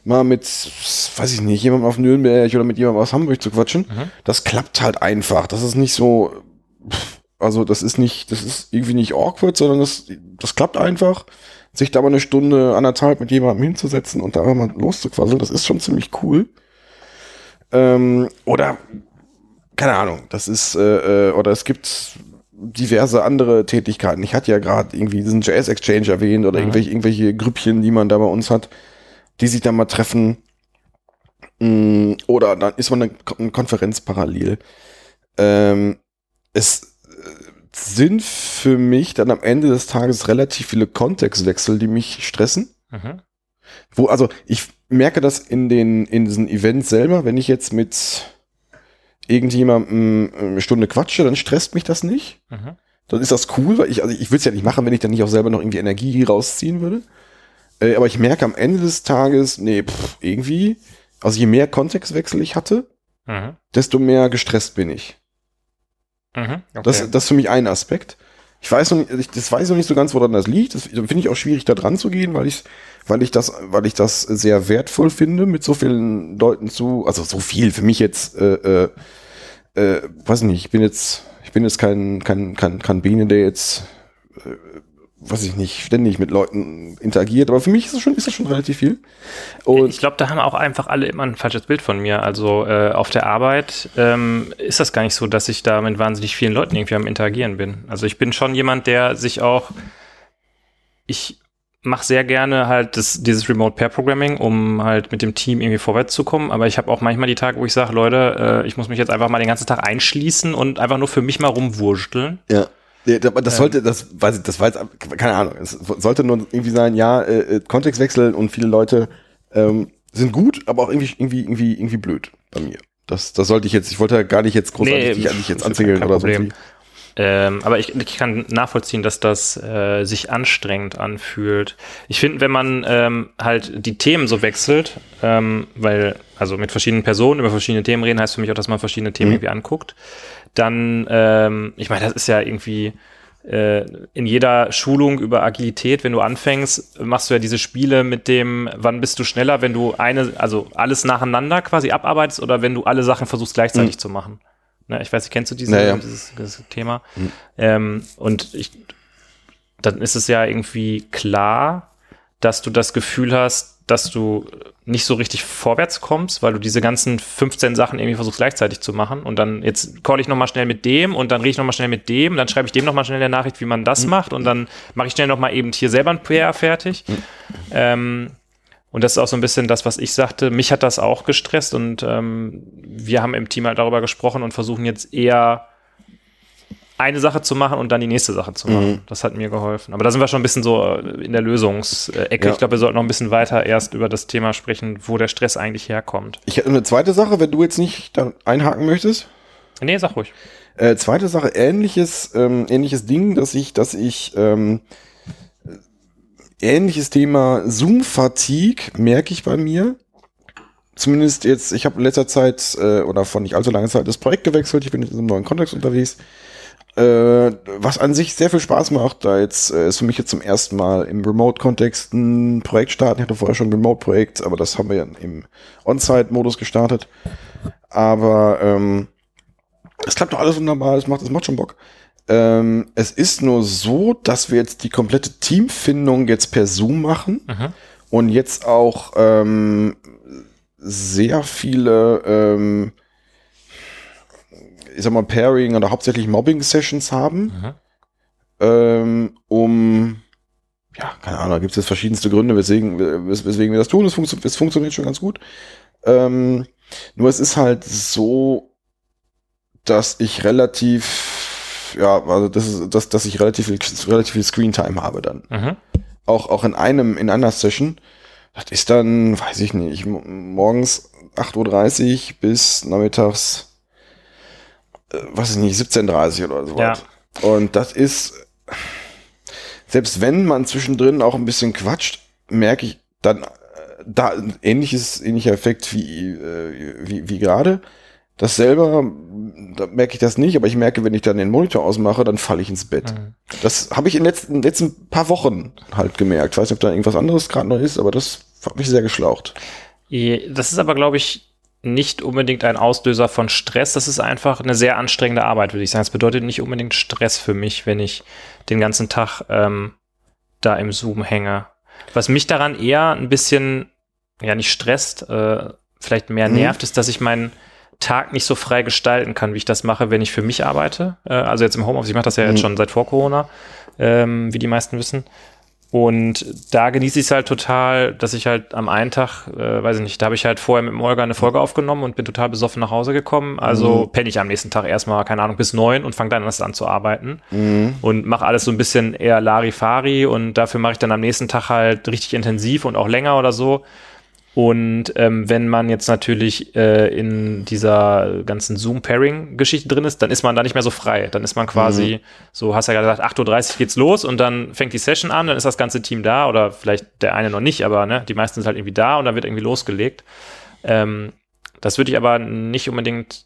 mal mit, weiß ich nicht, jemandem auf Nürnberg oder mit jemandem aus Hamburg zu quatschen, Mhm. das klappt halt einfach. Das ist nicht so, also das ist nicht, das ist irgendwie nicht awkward, sondern das, das klappt einfach. Sich da mal eine Stunde, anderthalb mit jemandem hinzusetzen und da mal loszuquasseln, das ist schon ziemlich cool. Ähm, oder, keine Ahnung, das ist, äh, äh, oder es gibt diverse andere Tätigkeiten. Ich hatte ja gerade irgendwie diesen Jazz Exchange erwähnt oder Mhm. irgendwelche, irgendwelche Grüppchen, die man da bei uns hat, die sich da mal treffen. Mm, Oder dann ist man eine, Ko- eine Konferenz parallel. Ähm, es äh, sind für mich dann am Ende des Tages relativ viele Kontextwechsel, die mich stressen. Mhm. Wo, also ich merke das in den, in diesen Events selber, wenn ich jetzt mit irgendjemandem eine Stunde quatsche, dann stresst mich das nicht. Mhm. Dann ist das cool, weil ich, also ich würde es ja nicht machen, wenn ich dann nicht auch selber noch irgendwie Energie rausziehen würde. Äh, aber ich merke am Ende des Tages, nee, pff, irgendwie, also je mehr Kontextwechsel ich hatte, Mhm. desto mehr gestresst bin ich. Mhm. Okay. Das, das ist für mich ein Aspekt. Ich weiß noch nicht, ich, das weiß noch nicht so ganz, woran das liegt. Das finde ich auch schwierig, da dran zu gehen, weil ich, weil ich das, weil ich das sehr wertvoll finde, mit so vielen Leuten zu, also so viel für mich jetzt, äh, äh, äh, weiß nicht, ich bin jetzt, ich bin jetzt kein, kein, kein, kein Biene, der jetzt, äh, weiß ich nicht, ständig mit Leuten interagiert, aber für mich ist das schon, ist das schon relativ viel. Und ich glaube, da haben auch einfach alle immer ein falsches Bild von mir. Also äh, auf der Arbeit ähm, ist das gar nicht so, dass ich da mit wahnsinnig vielen Leuten irgendwie am Interagieren bin. Also ich bin schon jemand, der sich auch, ich mache sehr gerne halt das, dieses Remote Pair Programming, um halt mit dem Team irgendwie vorwärts zu kommen. Aber ich habe auch manchmal die Tage, wo ich sage, Leute, äh, ich muss mich jetzt einfach mal den ganzen Tag einschließen und einfach nur für mich mal rumwursteln. Ja. Das sollte, das weiß ich, das war jetzt, keine Ahnung, es sollte nur irgendwie sein, ja, äh, äh, Kontextwechsel und viele Leute ähm, sind gut, aber auch irgendwie, irgendwie, irgendwie, irgendwie blöd bei mir. Das, das sollte ich jetzt, ich wollte ja gar nicht jetzt großartig Nee, dich, an dich jetzt anzingeln oder so. Ähm, aber ich, ich kann nachvollziehen, dass das äh, sich anstrengend anfühlt. Ich finde, wenn man ähm, halt die Themen so wechselt, ähm, weil, also mit verschiedenen Personen über verschiedene Themen reden, heißt für mich auch, dass man verschiedene Themen Mhm. irgendwie anguckt, dann, ähm, ich meine, das ist ja irgendwie äh, in jeder Schulung über Agilität, wenn du anfängst, machst du ja diese Spiele mit dem, wann bist du schneller, wenn du eine, also alles nacheinander quasi abarbeitest oder wenn du alle Sachen versuchst gleichzeitig zu machen. Ne, ich weiß nicht, kennst du diese, Naja. dieses, dieses Thema? Ähm, und ich, dann ist es ja irgendwie klar, dass du das Gefühl hast, dass du nicht so richtig vorwärts kommst, weil du diese ganzen 15 Sachen irgendwie versuchst gleichzeitig zu machen und dann jetzt call ich noch mal schnell mit dem und dann rede ich noch mal schnell mit dem, dann schreibe ich dem noch mal schnell eine Nachricht, wie man das macht und dann mache ich schnell noch mal eben hier selber ein PR fertig. Ähm, und das ist auch so ein bisschen das, was ich sagte. Mich hat das auch gestresst und ähm, wir haben im Team halt darüber gesprochen und versuchen jetzt eher eine Sache zu machen und dann die nächste Sache zu machen. Mhm. Das hat mir geholfen. Aber da sind wir schon ein bisschen so äh, in der Lösungsecke. Ja. Ich glaube, wir sollten noch ein bisschen weiter erst über das Thema sprechen, wo der Stress eigentlich herkommt. Ich hätte eine zweite Sache, wenn du jetzt nicht da einhaken möchtest. Nee, sag ruhig. Äh, zweite Sache, ähnliches, ähm, ähnliches Ding, dass ich, dass ich, ähm, ähnliches Thema Zoom-Fatigue merke ich bei mir. Zumindest jetzt, ich habe in letzter Zeit äh, oder vor nicht allzu langer Zeit das Projekt gewechselt. Ich bin jetzt in einem neuen Kontext unterwegs. Äh, was an sich sehr viel Spaß macht, da jetzt äh, ist für mich jetzt zum ersten Mal im Remote-Kontext ein Projekt starten. Ich hatte vorher schon ein Remote-Projekt, aber das haben wir ja im On-Site-Modus gestartet. Aber ähm, es klappt doch alles wunderbar, es macht, es macht schon Bock. Ähm, es ist nur so, dass wir jetzt die komplette Teamfindung jetzt per Zoom machen Mhm. und jetzt auch ähm, sehr viele, ähm, ich sag mal, Pairing oder hauptsächlich Mobbing-Sessions haben, Mhm. ähm, um, ja, keine Ahnung, da gibt es jetzt verschiedenste Gründe, weswegen, wes- weswegen wir das tun. Es, funktio es funktioniert schon ganz gut. Ähm, nur es ist halt so, dass ich relativ, ja, also das ist, dass, dass ich relativ viel, relativ viel Screen-Time habe dann Mhm. auch, auch in einem, in einer Session, das ist dann, weiß ich nicht, morgens 8.30 Uhr bis nachmittags, äh, weiß ich nicht, 17.30 Uhr oder so. Ja. Und das ist, selbst wenn man zwischendrin auch ein bisschen quatscht, merke ich dann äh, da ähnliches, ähnlicher Effekt wie, äh, wie, wie gerade. Das selber, da merke ich das nicht, aber ich merke, wenn ich dann den Monitor ausmache, dann falle ich ins Bett. Mhm. Das habe ich in den letzten, letzten paar Wochen halt gemerkt. Ich weiß nicht, ob da irgendwas anderes gerade noch ist, aber das hat mich sehr geschlaucht. Das ist aber, glaube ich, nicht unbedingt ein Auslöser von Stress. Das ist einfach eine sehr anstrengende Arbeit, würde ich sagen. Es bedeutet nicht unbedingt Stress für mich, wenn ich den ganzen Tag ähm, da im Zoom hänge. Was mich daran eher ein bisschen, ja, nicht stresst, äh, vielleicht mehr mhm. nervt, ist, dass ich meinen Tag nicht so frei gestalten kann, wie ich das mache, wenn ich für mich arbeite. Äh, also jetzt im Homeoffice, ich mache das ja mhm. jetzt schon seit vor Corona, ähm, wie die meisten wissen. Und da genieße ich es halt total, dass ich halt am einen Tag, äh, weiß ich nicht, da habe ich halt vorher mit dem Olga eine Folge aufgenommen und bin total besoffen nach Hause gekommen. Also mhm. penne ich am nächsten Tag erstmal, keine Ahnung, bis neun und fange dann erst an zu arbeiten. Mhm. Und mache alles so ein bisschen eher Larifari und dafür mache ich dann am nächsten Tag halt richtig intensiv und auch länger oder so. Und ähm, wenn man jetzt natürlich äh, in dieser ganzen Zoom-Pairing-Geschichte drin ist, dann ist man da nicht mehr so frei. Dann ist man quasi, mhm. so hast du ja gesagt, 8.30 Uhr geht's los und dann fängt die Session an, dann ist das ganze Team da oder vielleicht der eine noch nicht, aber ne, die meisten sind halt irgendwie da und dann wird irgendwie losgelegt. Ähm, das würde ich aber nicht unbedingt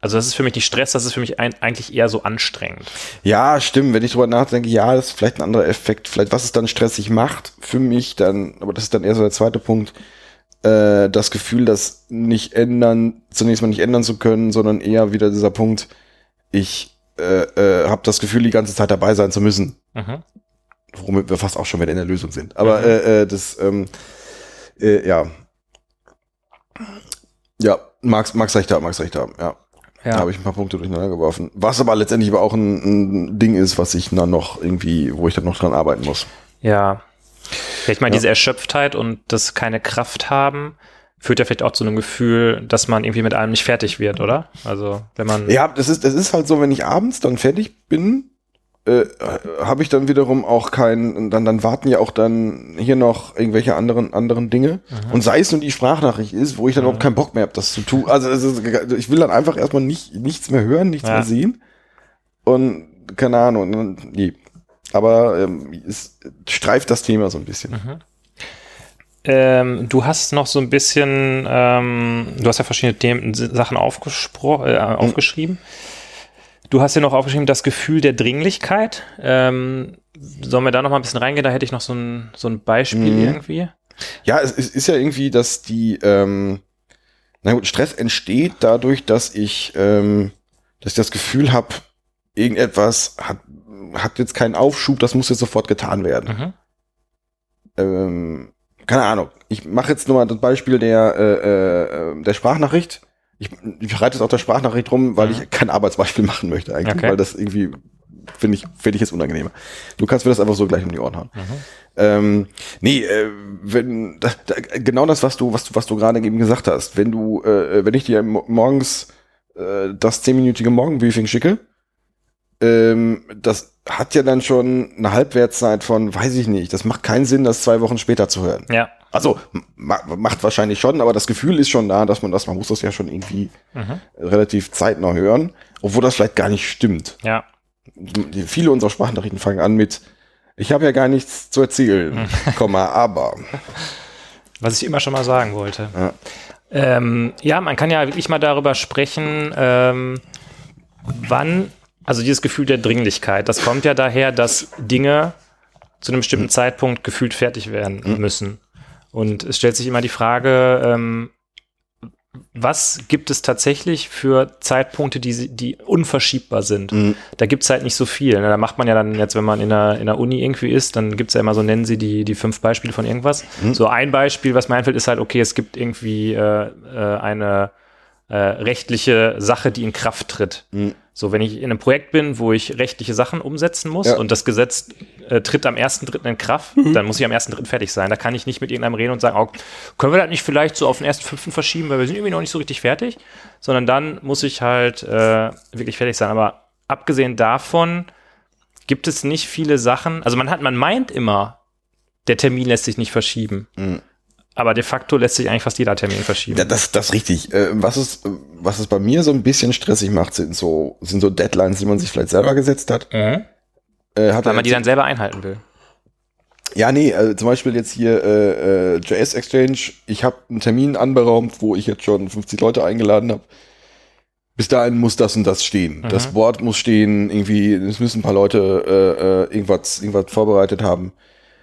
also das ist für mich nicht Stress, das ist für mich ein, eigentlich eher so anstrengend. Ja, stimmt. Wenn ich drüber nachdenke, ja, das ist vielleicht ein anderer Effekt. Vielleicht was es dann stressig macht für mich, dann, aber das ist dann eher so der zweite Punkt äh, das Gefühl, das nicht ändern, zunächst mal nicht ändern zu können, sondern eher wieder dieser Punkt, ich äh, äh, habe das Gefühl, die ganze Zeit dabei sein zu müssen. Mhm. Womit wir fast auch schon wieder in der Lösung sind. Aber mhm. äh, äh, das, ähm, äh, ja. Ja, Max, Max recht haben, Max recht haben, ja. Ja. Da habe ich ein paar Punkte durcheinander geworfen. Was aber letztendlich aber auch ein, ein Ding ist, was ich dann noch irgendwie, wo ich dann noch dran arbeiten muss. Ja, ich meine, ja. diese Erschöpftheit und das keine Kraft haben, führt ja vielleicht auch zu einem Gefühl, dass man irgendwie mit allem nicht fertig wird, oder? Also, wenn man. Ja, das ist, das ist halt so, wenn ich abends dann fertig bin, äh, habe ich dann wiederum auch kein, dann, dann warten ja auch dann hier noch irgendwelche anderen, anderen Dinge. Mhm. Und sei es nur die Sprachnachricht ist, wo ich dann mhm. überhaupt keinen Bock mehr habe, das zu tun. Also, also, ich will dann einfach erstmal nicht, nichts mehr hören, nichts ja. mehr sehen. Und keine Ahnung, nee. Aber ähm, es streift das Thema so ein bisschen. Mhm. Ähm, du hast noch so ein bisschen, ähm, du hast ja verschiedene Themen, Sachen aufgespro äh, mhm. aufgeschrieben. Du hast ja noch aufgeschrieben, das Gefühl der Dringlichkeit. Ähm, sollen wir da noch mal ein bisschen reingehen? Da hätte ich noch so ein, so ein Beispiel mhm. irgendwie. Ja, es, es, ist ja irgendwie, dass die, ähm, na gut, Stress entsteht dadurch, dass ich, ähm, dass ich das Gefühl habe, irgendetwas hat hat jetzt keinen Aufschub, das muss jetzt sofort getan werden. Mhm. Ähm, keine Ahnung. Ich mache jetzt nur mal das Beispiel der, äh, äh, der Sprachnachricht. Ich, ich reite jetzt auf der Sprachnachricht rum, weil mhm. ich kein Arbeitsbeispiel machen möchte eigentlich, okay. weil das irgendwie finde ich, finde ich jetzt unangenehmer. Du kannst mir das einfach so gleich um die Ohren hauen. Mhm. Ähm, nee, äh, wenn da, da, genau das, was du, was du, was du gerade eben gesagt hast, wenn du, äh, wenn ich dir morgens äh, das zehnminütige Morgenbriefing schicke, ähm, das hat ja dann schon eine Halbwertszeit von, weiß ich nicht, das macht keinen Sinn, das zwei Wochen später zu hören. Ja. Also ma macht wahrscheinlich schon, aber das Gefühl ist schon da, dass man das, man muss das ja schon irgendwie mhm. relativ zeitnah hören, obwohl das vielleicht gar nicht stimmt. Ja. Viele unserer Sprachnachrichten fangen an mit, ich habe ja gar nichts zu erzählen, mhm. Komma, aber. Was ich immer schon mal sagen wollte. Ja. Ähm, ja, man kann ja wirklich mal darüber sprechen, ähm, wann also dieses Gefühl der Dringlichkeit, das kommt ja daher, dass Dinge zu einem bestimmten. Zeitpunkt gefühlt fertig werden mhm. müssen. Und es stellt sich immer die Frage, ähm, was gibt es tatsächlich für Zeitpunkte, die, die unverschiebbar sind? Mhm. Da gibt es halt nicht so viel. Ne? Da macht man ja dann jetzt, wenn man in der, in der Uni irgendwie ist, dann gibt es ja immer so, nennen sie die, die fünf Beispiele von irgendwas. Mhm. So ein Beispiel, was mir einfällt, ist halt, okay, es gibt irgendwie äh, äh, eine äh, rechtliche Sache, die in Kraft tritt. Mhm. So, wenn ich in einem Projekt bin, wo ich rechtliche Sachen umsetzen muss ja. und das Gesetz äh, tritt am 1.3. in Kraft, mhm. dann muss ich am 1.3. fertig sein. Da kann ich nicht mit irgendeinem reden und sagen, oh, können wir das nicht vielleicht so auf den 1.5. verschieben, weil wir sind irgendwie noch nicht so richtig fertig, sondern dann muss ich halt äh, wirklich fertig sein. Aber abgesehen davon gibt es nicht viele Sachen, also man hat, man meint immer, der Termin lässt sich nicht verschieben. Mhm. Aber de facto lässt sich eigentlich fast jeder Termin verschieben. Ja, das, das ist richtig. Äh, was es, was es bei mir so ein bisschen stressig macht, sind so, sind so Deadlines, die man sich vielleicht selber gesetzt hat. Mhm. Äh, hat Weil man die dann selber einhalten will. Ja, nee, äh, zum Beispiel jetzt hier äh, äh, JS Exchange. Ich habe einen Termin anberaumt, wo ich jetzt schon 50 Leute eingeladen habe. Bis dahin muss das und das stehen. Mhm. Das Board muss stehen, irgendwie, es müssen ein paar Leute äh, äh, irgendwas, irgendwas vorbereitet haben.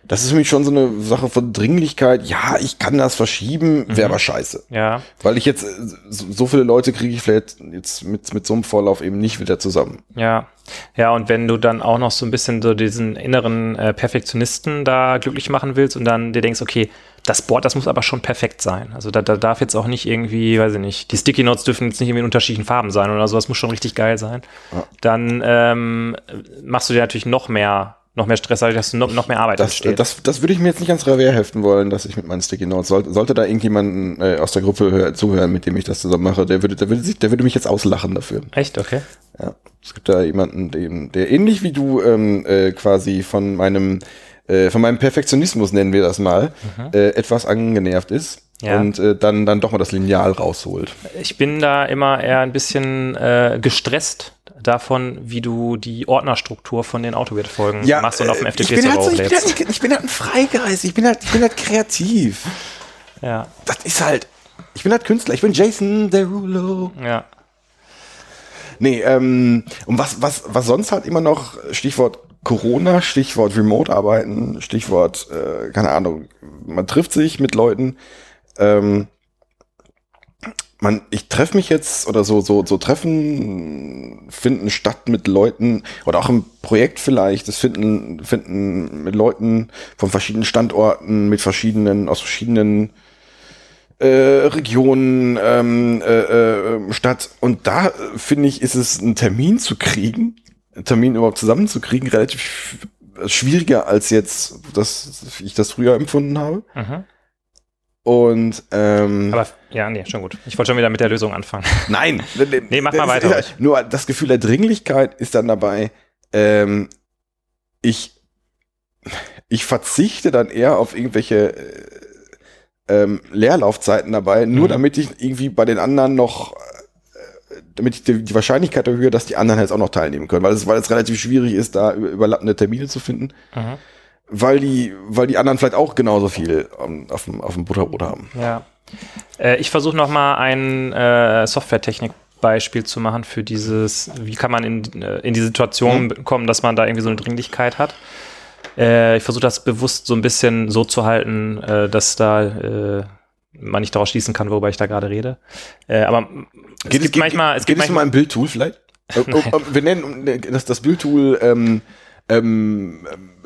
Das ist für mich schon so eine Sache von Dringlichkeit. Ja, ich kann das verschieben, wäre Mhm. aber scheiße. Ja, Weil ich jetzt, äh, so, so viele Leute kriege ich vielleicht jetzt mit, mit so einem Vorlauf eben nicht wieder zusammen. ja. Ja, und wenn du dann auch noch so ein bisschen so diesen inneren äh, Perfektionisten da glücklich machen willst und dann dir denkst, okay, das Board, das muss aber schon perfekt sein. Also da, da darf jetzt auch nicht irgendwie, weiß ich nicht, die Sticky Notes dürfen jetzt nicht irgendwie in unterschiedlichen Farben sein oder so, das muss schon richtig geil sein. Ja. Dann ähm, machst du dir natürlich noch mehr, noch mehr Stress, dass du noch, noch mehr Arbeit Das, entsteht. das, das würde ich mir jetzt nicht ans Revier heften wollen, dass ich mit meinen Sticky Notes, sollte, sollte da irgendjemand äh, aus der Gruppe hör, zuhören, mit dem ich das zusammen mache, der würde, der würde sich, der würde mich jetzt auslachen dafür. Echt, okay. Ja. Es gibt da jemanden, dem, der ähnlich wie du ähm, äh, quasi von meinem, äh, von meinem Perfektionismus nennen wir das mal, äh, etwas angenervt ist. Ja. Und äh, dann, dann doch mal das Lineal rausholt. Ich bin da immer eher ein bisschen äh, gestresst davon, wie du die Ordnerstruktur von den Autowert-Folgen machst und auf dem äh, ich bin, FTP-Server halt so, ich, bin halt, ich bin halt ein Freigeist, ich bin halt, ich bin halt kreativ. Ja, Das ist halt, ich bin halt Künstler, ich bin Jason Derulo. ja. Nee, ähm, und was, was, was sonst halt immer noch, Stichwort Corona, Stichwort Remote-Arbeiten, Stichwort, äh, keine Ahnung, man trifft sich mit Leuten, ähm, man, ich treffe mich jetzt oder so, so, so Treffen finden statt mit Leuten oder auch im Projekt vielleicht, das finden, finden mit Leuten von verschiedenen Standorten, mit verschiedenen, aus verschiedenen äh, Regionen ähm, äh, äh, statt. Und da finde ich, ist es einen Termin zu kriegen, einen Termin überhaupt zusammenzukriegen, relativ sch- schwieriger als jetzt, dass ich das früher empfunden habe. Mhm. Und ähm, Aber ja, nee, schon gut. Ich wollte schon wieder mit der Lösung anfangen. nein, Nee, mach mal weiter ruhig. Nur das Gefühl der Dringlichkeit ist dann dabei. Ähm, ich ich verzichte dann eher auf irgendwelche äh, ähm, Leerlaufzeiten dabei, nur Mhm. damit ich irgendwie bei den anderen noch, äh, damit ich die, die Wahrscheinlichkeit erhöhe, dass die anderen jetzt auch noch teilnehmen können, weil es, weil es relativ schwierig ist, da über- überlappende Termine zu finden, Mhm. Weil die, weil die anderen vielleicht auch genauso viel ähm, auf dem, auf dem Butterbrot haben. Ja. Äh, ich versuche noch mal ein äh, Softwaretechnik-Beispiel zu machen für dieses, wie kann man in, äh, in die Situation kommen, dass man da irgendwie so eine Dringlichkeit hat. Äh, ich versuche das bewusst so ein bisschen so zu halten, äh, dass da äh, man nicht daraus schließen kann, worüber ich da gerade rede. Äh, aber es gibt manchmal, es geht es um manchmal, ein Bildtool vielleicht? Wir nennen das, das Bildtool, ähm, ähm, äh,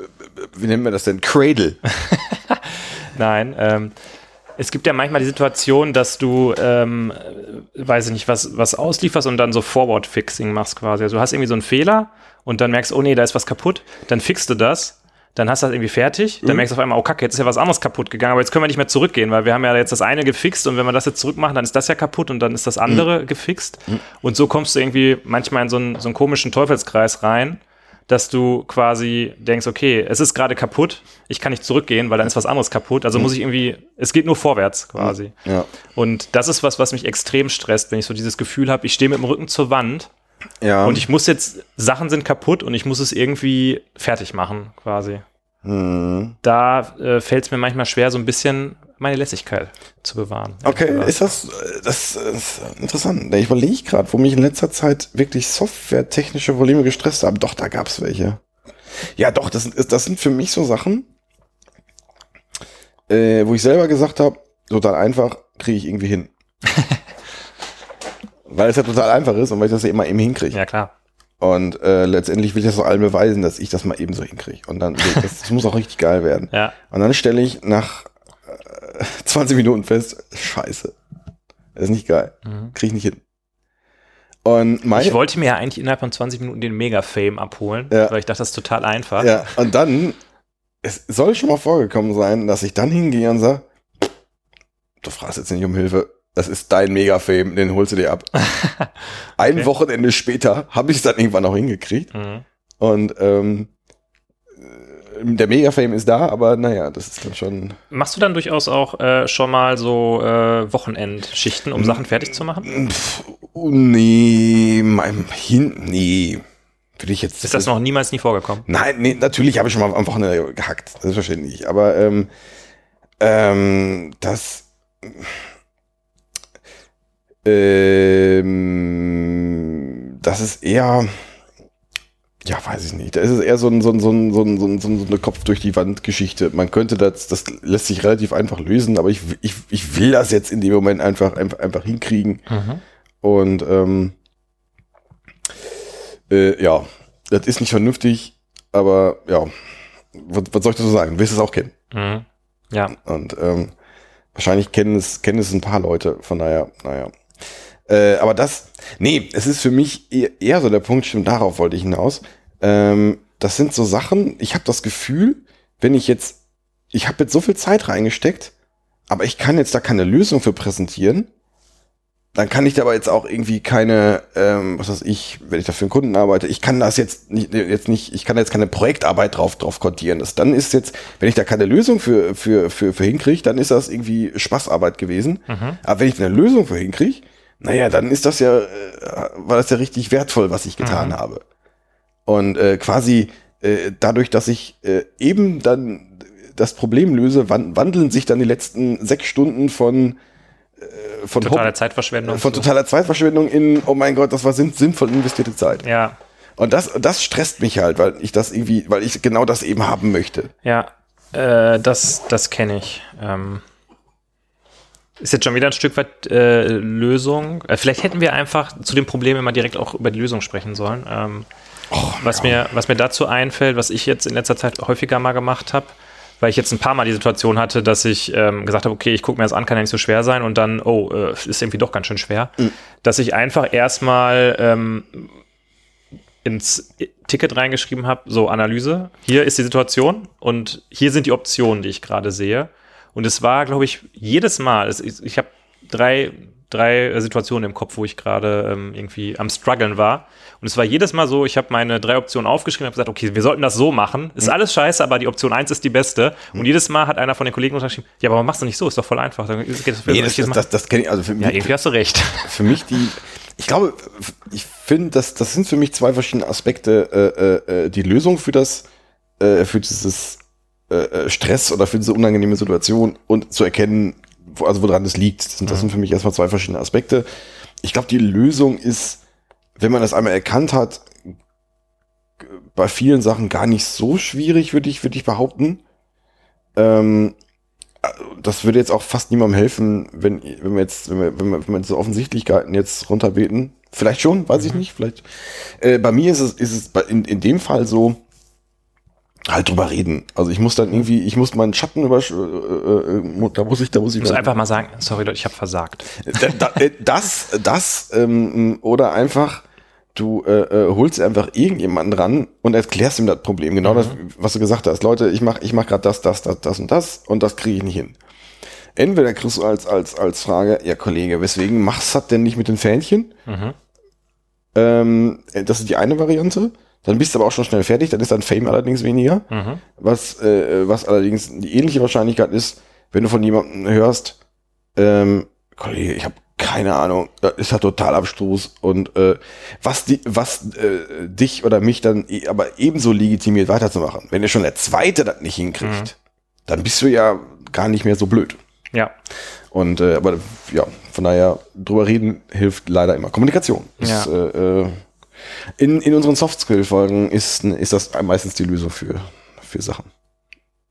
wie nennen wir das denn? Cradle. Nein, ähm, es gibt ja manchmal die Situation, dass du, ähm, äh, weiß ich nicht, was, was auslieferst und dann so Forward-Fixing machst quasi. Also du hast irgendwie so einen Fehler und dann merkst, oh nee, da ist was kaputt, dann fixst du das, dann hast du das irgendwie fertig, dann merkst du auf einmal, oh kacke, jetzt ist ja was anderes kaputt gegangen, aber jetzt können wir nicht mehr zurückgehen, weil wir haben ja jetzt das eine gefixt und wenn wir das jetzt zurückmachen, dann ist das ja kaputt und dann ist das andere gefixt. Und so kommst du irgendwie manchmal in so einen, so einen komischen Teufelskreis rein, dass du quasi denkst, okay, es ist gerade kaputt, ich kann nicht zurückgehen, weil dann ist was anderes kaputt. Also muss ich irgendwie, es geht nur vorwärts quasi. Ja. Und das ist was, was mich extrem stresst, wenn ich so dieses Gefühl habe, ich stehe mit dem Rücken zur Wand Ja. und ich muss jetzt, Sachen sind kaputt und ich muss es irgendwie fertig machen, quasi. hm. Da äh, fällt es mir manchmal schwer, so ein bisschen meine Lässigkeit zu bewahren. Okay, gesagt. ist das, äh, das ist interessant. Ich überlege gerade, wo mich in letzter Zeit wirklich softwaretechnische Probleme gestresst haben. Doch, da gab es welche. Ja, doch, das, sind- das sind für mich so Sachen, äh, wo ich selber gesagt habe, total einfach, kriege ich irgendwie hin. weil es ja total einfach ist und weil ich das ja immer eben hinkriege. Ja, klar. Und äh, letztendlich will ich das so allen beweisen, dass ich das mal eben so hinkriege. Und dann, das, das muss auch richtig geil werden. Ja. Und dann stelle ich nach 20 Minuten fest, scheiße. Das ist nicht geil. Krieg ich nicht hin. Und meine, Ich wollte mir ja eigentlich innerhalb von 20 Minuten den Mega-Fame abholen, Ja. weil ich dachte, das ist total einfach. ja, und dann, es soll schon mal vorgekommen sein, dass ich dann hingehe und sage, du fragst jetzt nicht um Hilfe, das ist dein Mega-Fame, den holst du dir ab. Ein Okay. Wochenende später habe ich es dann irgendwann auch hingekriegt. Mhm. Und ähm, der Mega-Fame ist da, aber naja, das ist dann schon. Machst du dann durchaus auch äh, schon mal so äh, Wochenendschichten, um Sachen fertig zu machen? Pff, oh, nee, mein, hin, nee. Will ich jetzt. Ist das noch niemals nie vorgekommen? Nein, nee, natürlich habe ich schon mal am Wochenende gehackt, selbstverständlich. Aber ähm, ähm, das. Ähm, das ist eher. Ja, weiß ich nicht. Da ist es eher so, ein, so, ein, so, ein, so, ein, so, ein, so eine Kopf durch die Wand Geschichte. Man könnte das, das lässt sich relativ einfach lösen, aber ich, ich, ich will das jetzt in dem Moment einfach, einfach, einfach hinkriegen. Mhm. Und ähm, äh, ja, das ist nicht vernünftig, aber ja, was, was soll ich dazu sagen? Du wirst es auch kennen. Mhm. Ja. Und ähm, wahrscheinlich kennen es, kennen es ein paar Leute, von daher, naja. Äh, aber das, nee, es ist für mich eher, eher so der Punkt, stimmt, darauf wollte ich hinaus. Ähm, das sind so Sachen, ich habe das Gefühl, wenn ich jetzt, ich habe jetzt so viel Zeit reingesteckt, aber ich kann jetzt da keine Lösung für präsentieren, dann kann ich da aber jetzt auch irgendwie keine, ähm, was weiß ich, wenn ich da für einen Kunden arbeite, ich kann das jetzt nicht, jetzt nicht, ich kann jetzt keine Projektarbeit drauf, drauf kontieren. Das, dann ist jetzt, wenn ich da keine Lösung für, für, für, für hinkriege, dann ist das irgendwie Spaßarbeit gewesen. Mhm. Aber wenn ich eine Lösung für hinkriege, naja, dann ist das ja, äh, war das ja richtig wertvoll, was ich getan Mhm. habe. Und äh, quasi äh, dadurch, dass ich äh, eben dann das Problem löse, wan wandeln sich dann die letzten sechs Stunden von äh, von, Totale Haupt- Zeitverschwendung. von totaler Zeitverschwendung in, oh mein Gott, das war sinn sinnvoll investierte Zeit. Ja, Und das, das stresst mich halt, weil ich das irgendwie, weil ich genau das eben haben möchte. ja. Äh, das das kenne ich. Ähm, ist jetzt schon wieder ein Stück weit äh, Lösung. Äh, vielleicht hätten wir einfach zu dem Problem immer direkt auch über die Lösung sprechen sollen. Ähm, was, mir, was mir dazu einfällt, was ich jetzt in letzter Zeit häufiger mal gemacht habe, weil ich jetzt ein paar Mal die Situation hatte, dass ich ähm, gesagt habe, okay, ich gucke mir das an, kann ja nicht so schwer sein und dann, oh, äh, ist irgendwie doch ganz schön schwer, dass ich einfach erstmal ähm, ins Ticket reingeschrieben habe, so Analyse, hier ist die Situation und hier sind die Optionen, die ich gerade sehe. Und es war, glaube ich, jedes Mal, es, ich, ich habe drei, drei äh, Situationen im Kopf, wo ich gerade ähm, irgendwie am struggeln war. Und es war jedes Mal so, ich habe meine drei Optionen aufgeschrieben und habe gesagt, okay, wir sollten das so machen. Ist alles scheiße, aber die Option 1 ist die beste. Und jedes Mal hat einer von den Kollegen unterschrieben, ja, aber warum machst du nicht so? Ist doch voll einfach. Dann geht das, Nee, das, das, das, das kenne ich, also für ja, mich, irgendwie hast du recht. für mich die, ich glaube, ich finde, das, das sind für mich zwei verschiedene Aspekte, äh, äh, die Lösung für das, äh, für dieses äh, äh, Stress oder für diese unangenehme Situation und zu erkennen, wo, also woran es liegt. Das sind, das sind für mich erstmal zwei verschiedene Aspekte. Ich glaube, die Lösung ist, wenn man das einmal erkannt hat, bei vielen Sachen gar nicht so schwierig, würde ich, würde ich behaupten. Ähm, das würde jetzt auch fast niemandem helfen, wenn, wenn wir jetzt, wenn wir, wenn wir, wenn wir so Offensichtlichkeiten jetzt runterbeten. Vielleicht schon, weiß ich nicht, vielleicht. Äh, bei mir ist es, ist es in, in dem Fall so, halt drüber reden. Also ich muss dann irgendwie, ich muss meinen Schatten über, äh, äh, mu- da muss ich, da muss ich Ich muss dann- einfach mal sagen, sorry Leute, ich habe versagt. da, da, äh, das, das ähm, oder einfach du äh, äh, holst einfach irgendjemanden ran und erklärst ihm das Problem. Genau das, was du gesagt hast. Leute, ich mach, ich mach gerade das, das, das, das und das und das kriege ich nicht hin. Entweder kriegst du als als als Frage, ja Kollege, weswegen machst du das denn nicht mit den Fähnchen? Mhm. Ähm, das ist die eine Variante. Dann bist du aber auch schon schnell fertig. Dann ist dein Fame allerdings weniger. Mhm. Was, äh, was allerdings die ähnliche Wahrscheinlichkeit ist, wenn du von jemandem hörst, ähm, Kollege, ich habe keine Ahnung, das ist ja total Abstoß und äh, was die, was äh, dich oder mich dann e aber ebenso legitimiert weiterzumachen. Wenn dir schon der Zweite das nicht hinkriegt, dann bist du ja gar nicht mehr so blöd. Ja, Und äh, aber ja, von daher drüber reden hilft leider immer. Kommunikation ist Ja. äh, äh, in, in unseren Soft-Skill-Folgen ist, ist das meistens die Lösung für, für Sachen.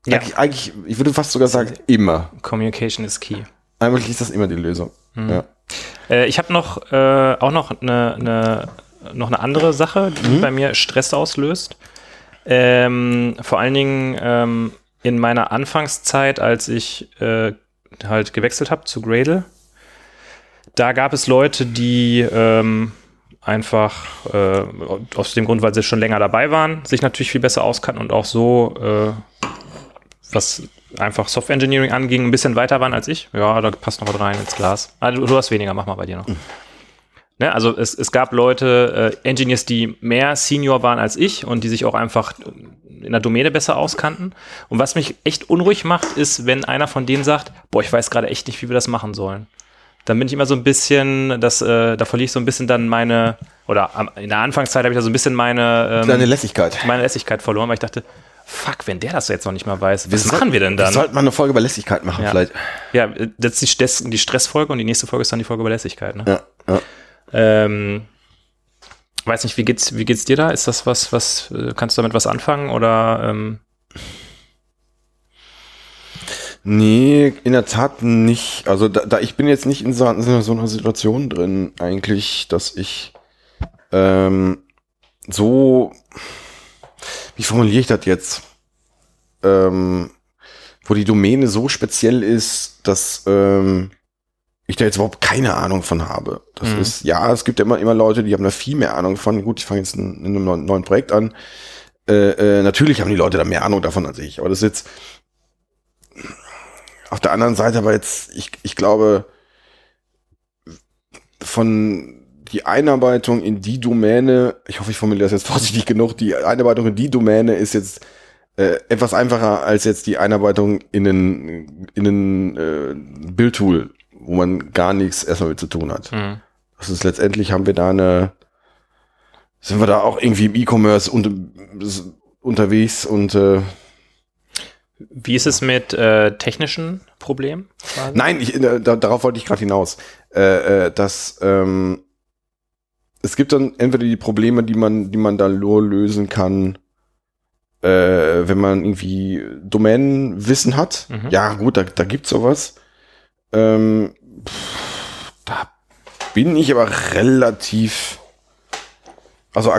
ja. Eigentlich, eigentlich, ich würde fast sogar sagen, immer. Communication is key. Eigentlich ist das immer die Lösung. Ja. Äh, ich habe noch äh, auch noch eine, eine, noch eine andere Sache, die bei mir Stress auslöst. Ähm, vor allen Dingen ähm, in meiner Anfangszeit, als ich äh, halt gewechselt habe zu Gradle, da gab es Leute, die ähm, einfach äh, aus dem Grund, weil sie schon länger dabei waren, sich natürlich viel besser auskannten und auch so, äh, was einfach Software Engineering anging, ein bisschen weiter waren als ich. Ja, da passt noch was rein ins Glas. Ah, du, du hast weniger, mach mal bei dir noch. Ne, also es, es gab Leute, äh, Engineers, die mehr Senior waren als ich und die sich auch einfach in der Domäne besser auskannten. Und was mich echt unruhig macht, ist, wenn einer von denen sagt, boah, ich weiß gerade echt nicht, wie wir das machen sollen. Dann bin ich immer so ein bisschen, das, äh, da verliere ich so ein bisschen dann meine, oder am, in der Anfangszeit habe ich da so ein bisschen meine, ähm, Deine Lässigkeit. meine Lässigkeit verloren, weil ich dachte, fuck, wenn der das jetzt noch nicht mal weiß, was machen wir denn Wir dann? sollten mal eine Folge über Lässigkeit machen, Ja. vielleicht. Ja, das ist die, die Stressfolge und die nächste Folge ist dann die Folge über Lässigkeit. Ne? Ja, ja. Ähm, weiß nicht, wie geht's, wie geht's dir da? Ist das was, was, äh, kannst du damit was anfangen oder ähm, Nee, in der Tat nicht. Also da, da ich bin jetzt nicht in so, in so einer Situation drin, eigentlich, dass ich ähm, so, wie formuliere ich das jetzt? Ähm, wo die Domäne so speziell ist, dass ähm, ich da jetzt überhaupt keine Ahnung von habe. Das Mhm. ist, ja, es gibt ja immer, immer Leute, die haben da viel mehr Ahnung von. Gut, ich fange jetzt in, in einem neuen, neuen Projekt an. Äh, äh, natürlich haben die Leute da mehr Ahnung davon als ich. Aber das ist jetzt auf der anderen Seite aber jetzt, ich, ich glaube, von die Einarbeitung in die Domäne, ich hoffe, ich formuliere das jetzt vorsichtig genug, die Einarbeitung in die Domäne ist jetzt äh, etwas einfacher als jetzt die Einarbeitung in ein, in ein äh, Bildtool, wo man gar nichts erstmal mit zu tun hat. hm. Das ist letztendlich haben wir da eine, sind wir da auch irgendwie im E-Commerce unter, unterwegs und äh, wie ist es mit äh, technischen Problemen? quasi? Nein, ich, äh, da, darauf wollte ich gerade hinaus. Äh, äh, dass ähm, es gibt dann entweder die Probleme, die man, die man da nur lösen kann, äh, wenn man irgendwie Domänenwissen hat. Mhm. Ja, gut, da, da gibt's sowas. Ähm, pff, da bin ich aber relativ, also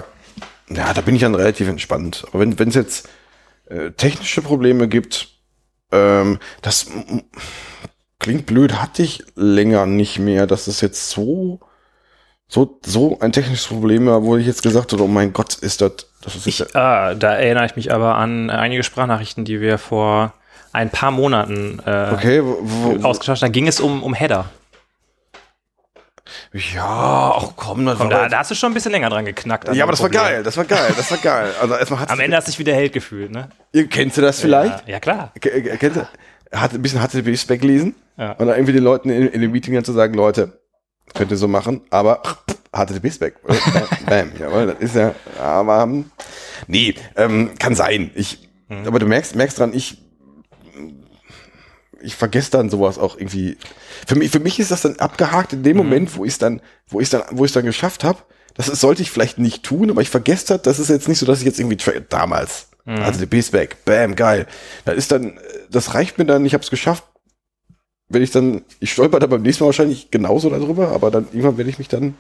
ja, da bin ich dann relativ entspannt. Aber wenn es jetzt äh, technische Probleme gibt, ähm, das klingt blöd, hatte ich länger nicht mehr, dass es jetzt so, so, so ein technisches Problem war, wo ich jetzt gesagt habe, oh mein Gott, ist das, das ist Ich, ah, da erinnere ich mich aber an einige Sprachnachrichten, die wir vor ein paar Monaten äh, okay, wo, wo, ausgetauscht haben. Da ging es um, um Header. Ja, ach komm, das war da, da hast du schon ein bisschen länger dran geknackt. ja, aber das war Problem. geil, das war geil, das war geil. Also erstmal Am Ende hast du dich wieder Held gefühlt, ne? ihr kennst du das vielleicht? Ja, ja klar. Ke- äh, Kennt ihr? Hat ein bisschen HTTP-Spec lesen Ja. und dann irgendwie den Leuten in, in dem Meeting dann zu sagen, Leute, könnt ihr so machen, aber HTTP-Spec. Bam, jawohl, das ist ja, aber, ähm, nee, ähm, kann sein. Ich, Mhm. aber du merkst, merkst dran, ich, ich vergesse dann sowas auch irgendwie. Für mich, für mich ist das dann abgehakt in Mhm. dem Moment, wo ich es dann, wo ich dann, wo ich dann geschafft habe. Das sollte ich vielleicht nicht tun, aber ich vergesse das. Das ist jetzt nicht so, dass ich jetzt irgendwie damals Mhm. HTTP-Spec, bam, geil. Das ist dann, das reicht mir dann. Ich habe es geschafft. Wenn ich dann, ich stolper da beim nächsten Mal wahrscheinlich genauso darüber, aber dann irgendwann werde ich mich dann.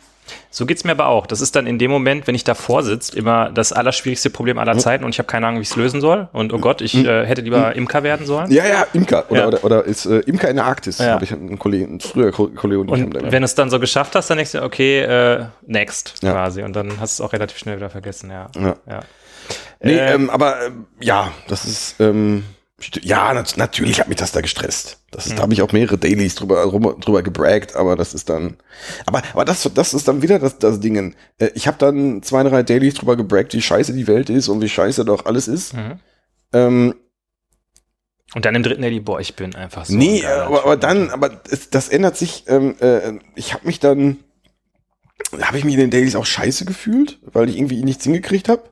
So geht's mir aber auch. Das ist dann in dem Moment, wenn ich davor sitze, immer das allerschwierigste Problem aller Zeiten und ich habe keine Ahnung, wie ich es lösen soll. Und oh Gott, ich äh, hätte lieber Imker werden sollen. Ja, ja, Imker oder Ja. oder, oder ist äh, Imker in der Arktis. Ja. Habe ich einen Kollegen, ein früher Ko- Kollege und wenn du es dann so geschafft hast, dann denkst du, okay, äh, next Ja. quasi. Und dann hast du es auch relativ schnell wieder vergessen, ja. Ja. ja. Nee, Äh, ähm, aber ähm, ja, das ist ähm, ja nat natürlich hat mich das da gestresst. Das ist, da habe ich auch mehrere Dailies drüber drüber, gebraggt, aber das ist dann, aber aber das das ist dann wieder das das Ding. Äh, ich habe dann zwei drei Dailies drüber gebraggt, wie scheiße die Welt ist und wie scheiße doch alles ist. Mhm. Ähm, Und dann im dritten Daily, boah, ich bin einfach so. nee, aber, aber dann, aber es, das ändert sich. Ähm, äh, ich habe mich dann, habe ich mich in den Dailies auch scheiße gefühlt, weil ich irgendwie nichts hingekriegt habe.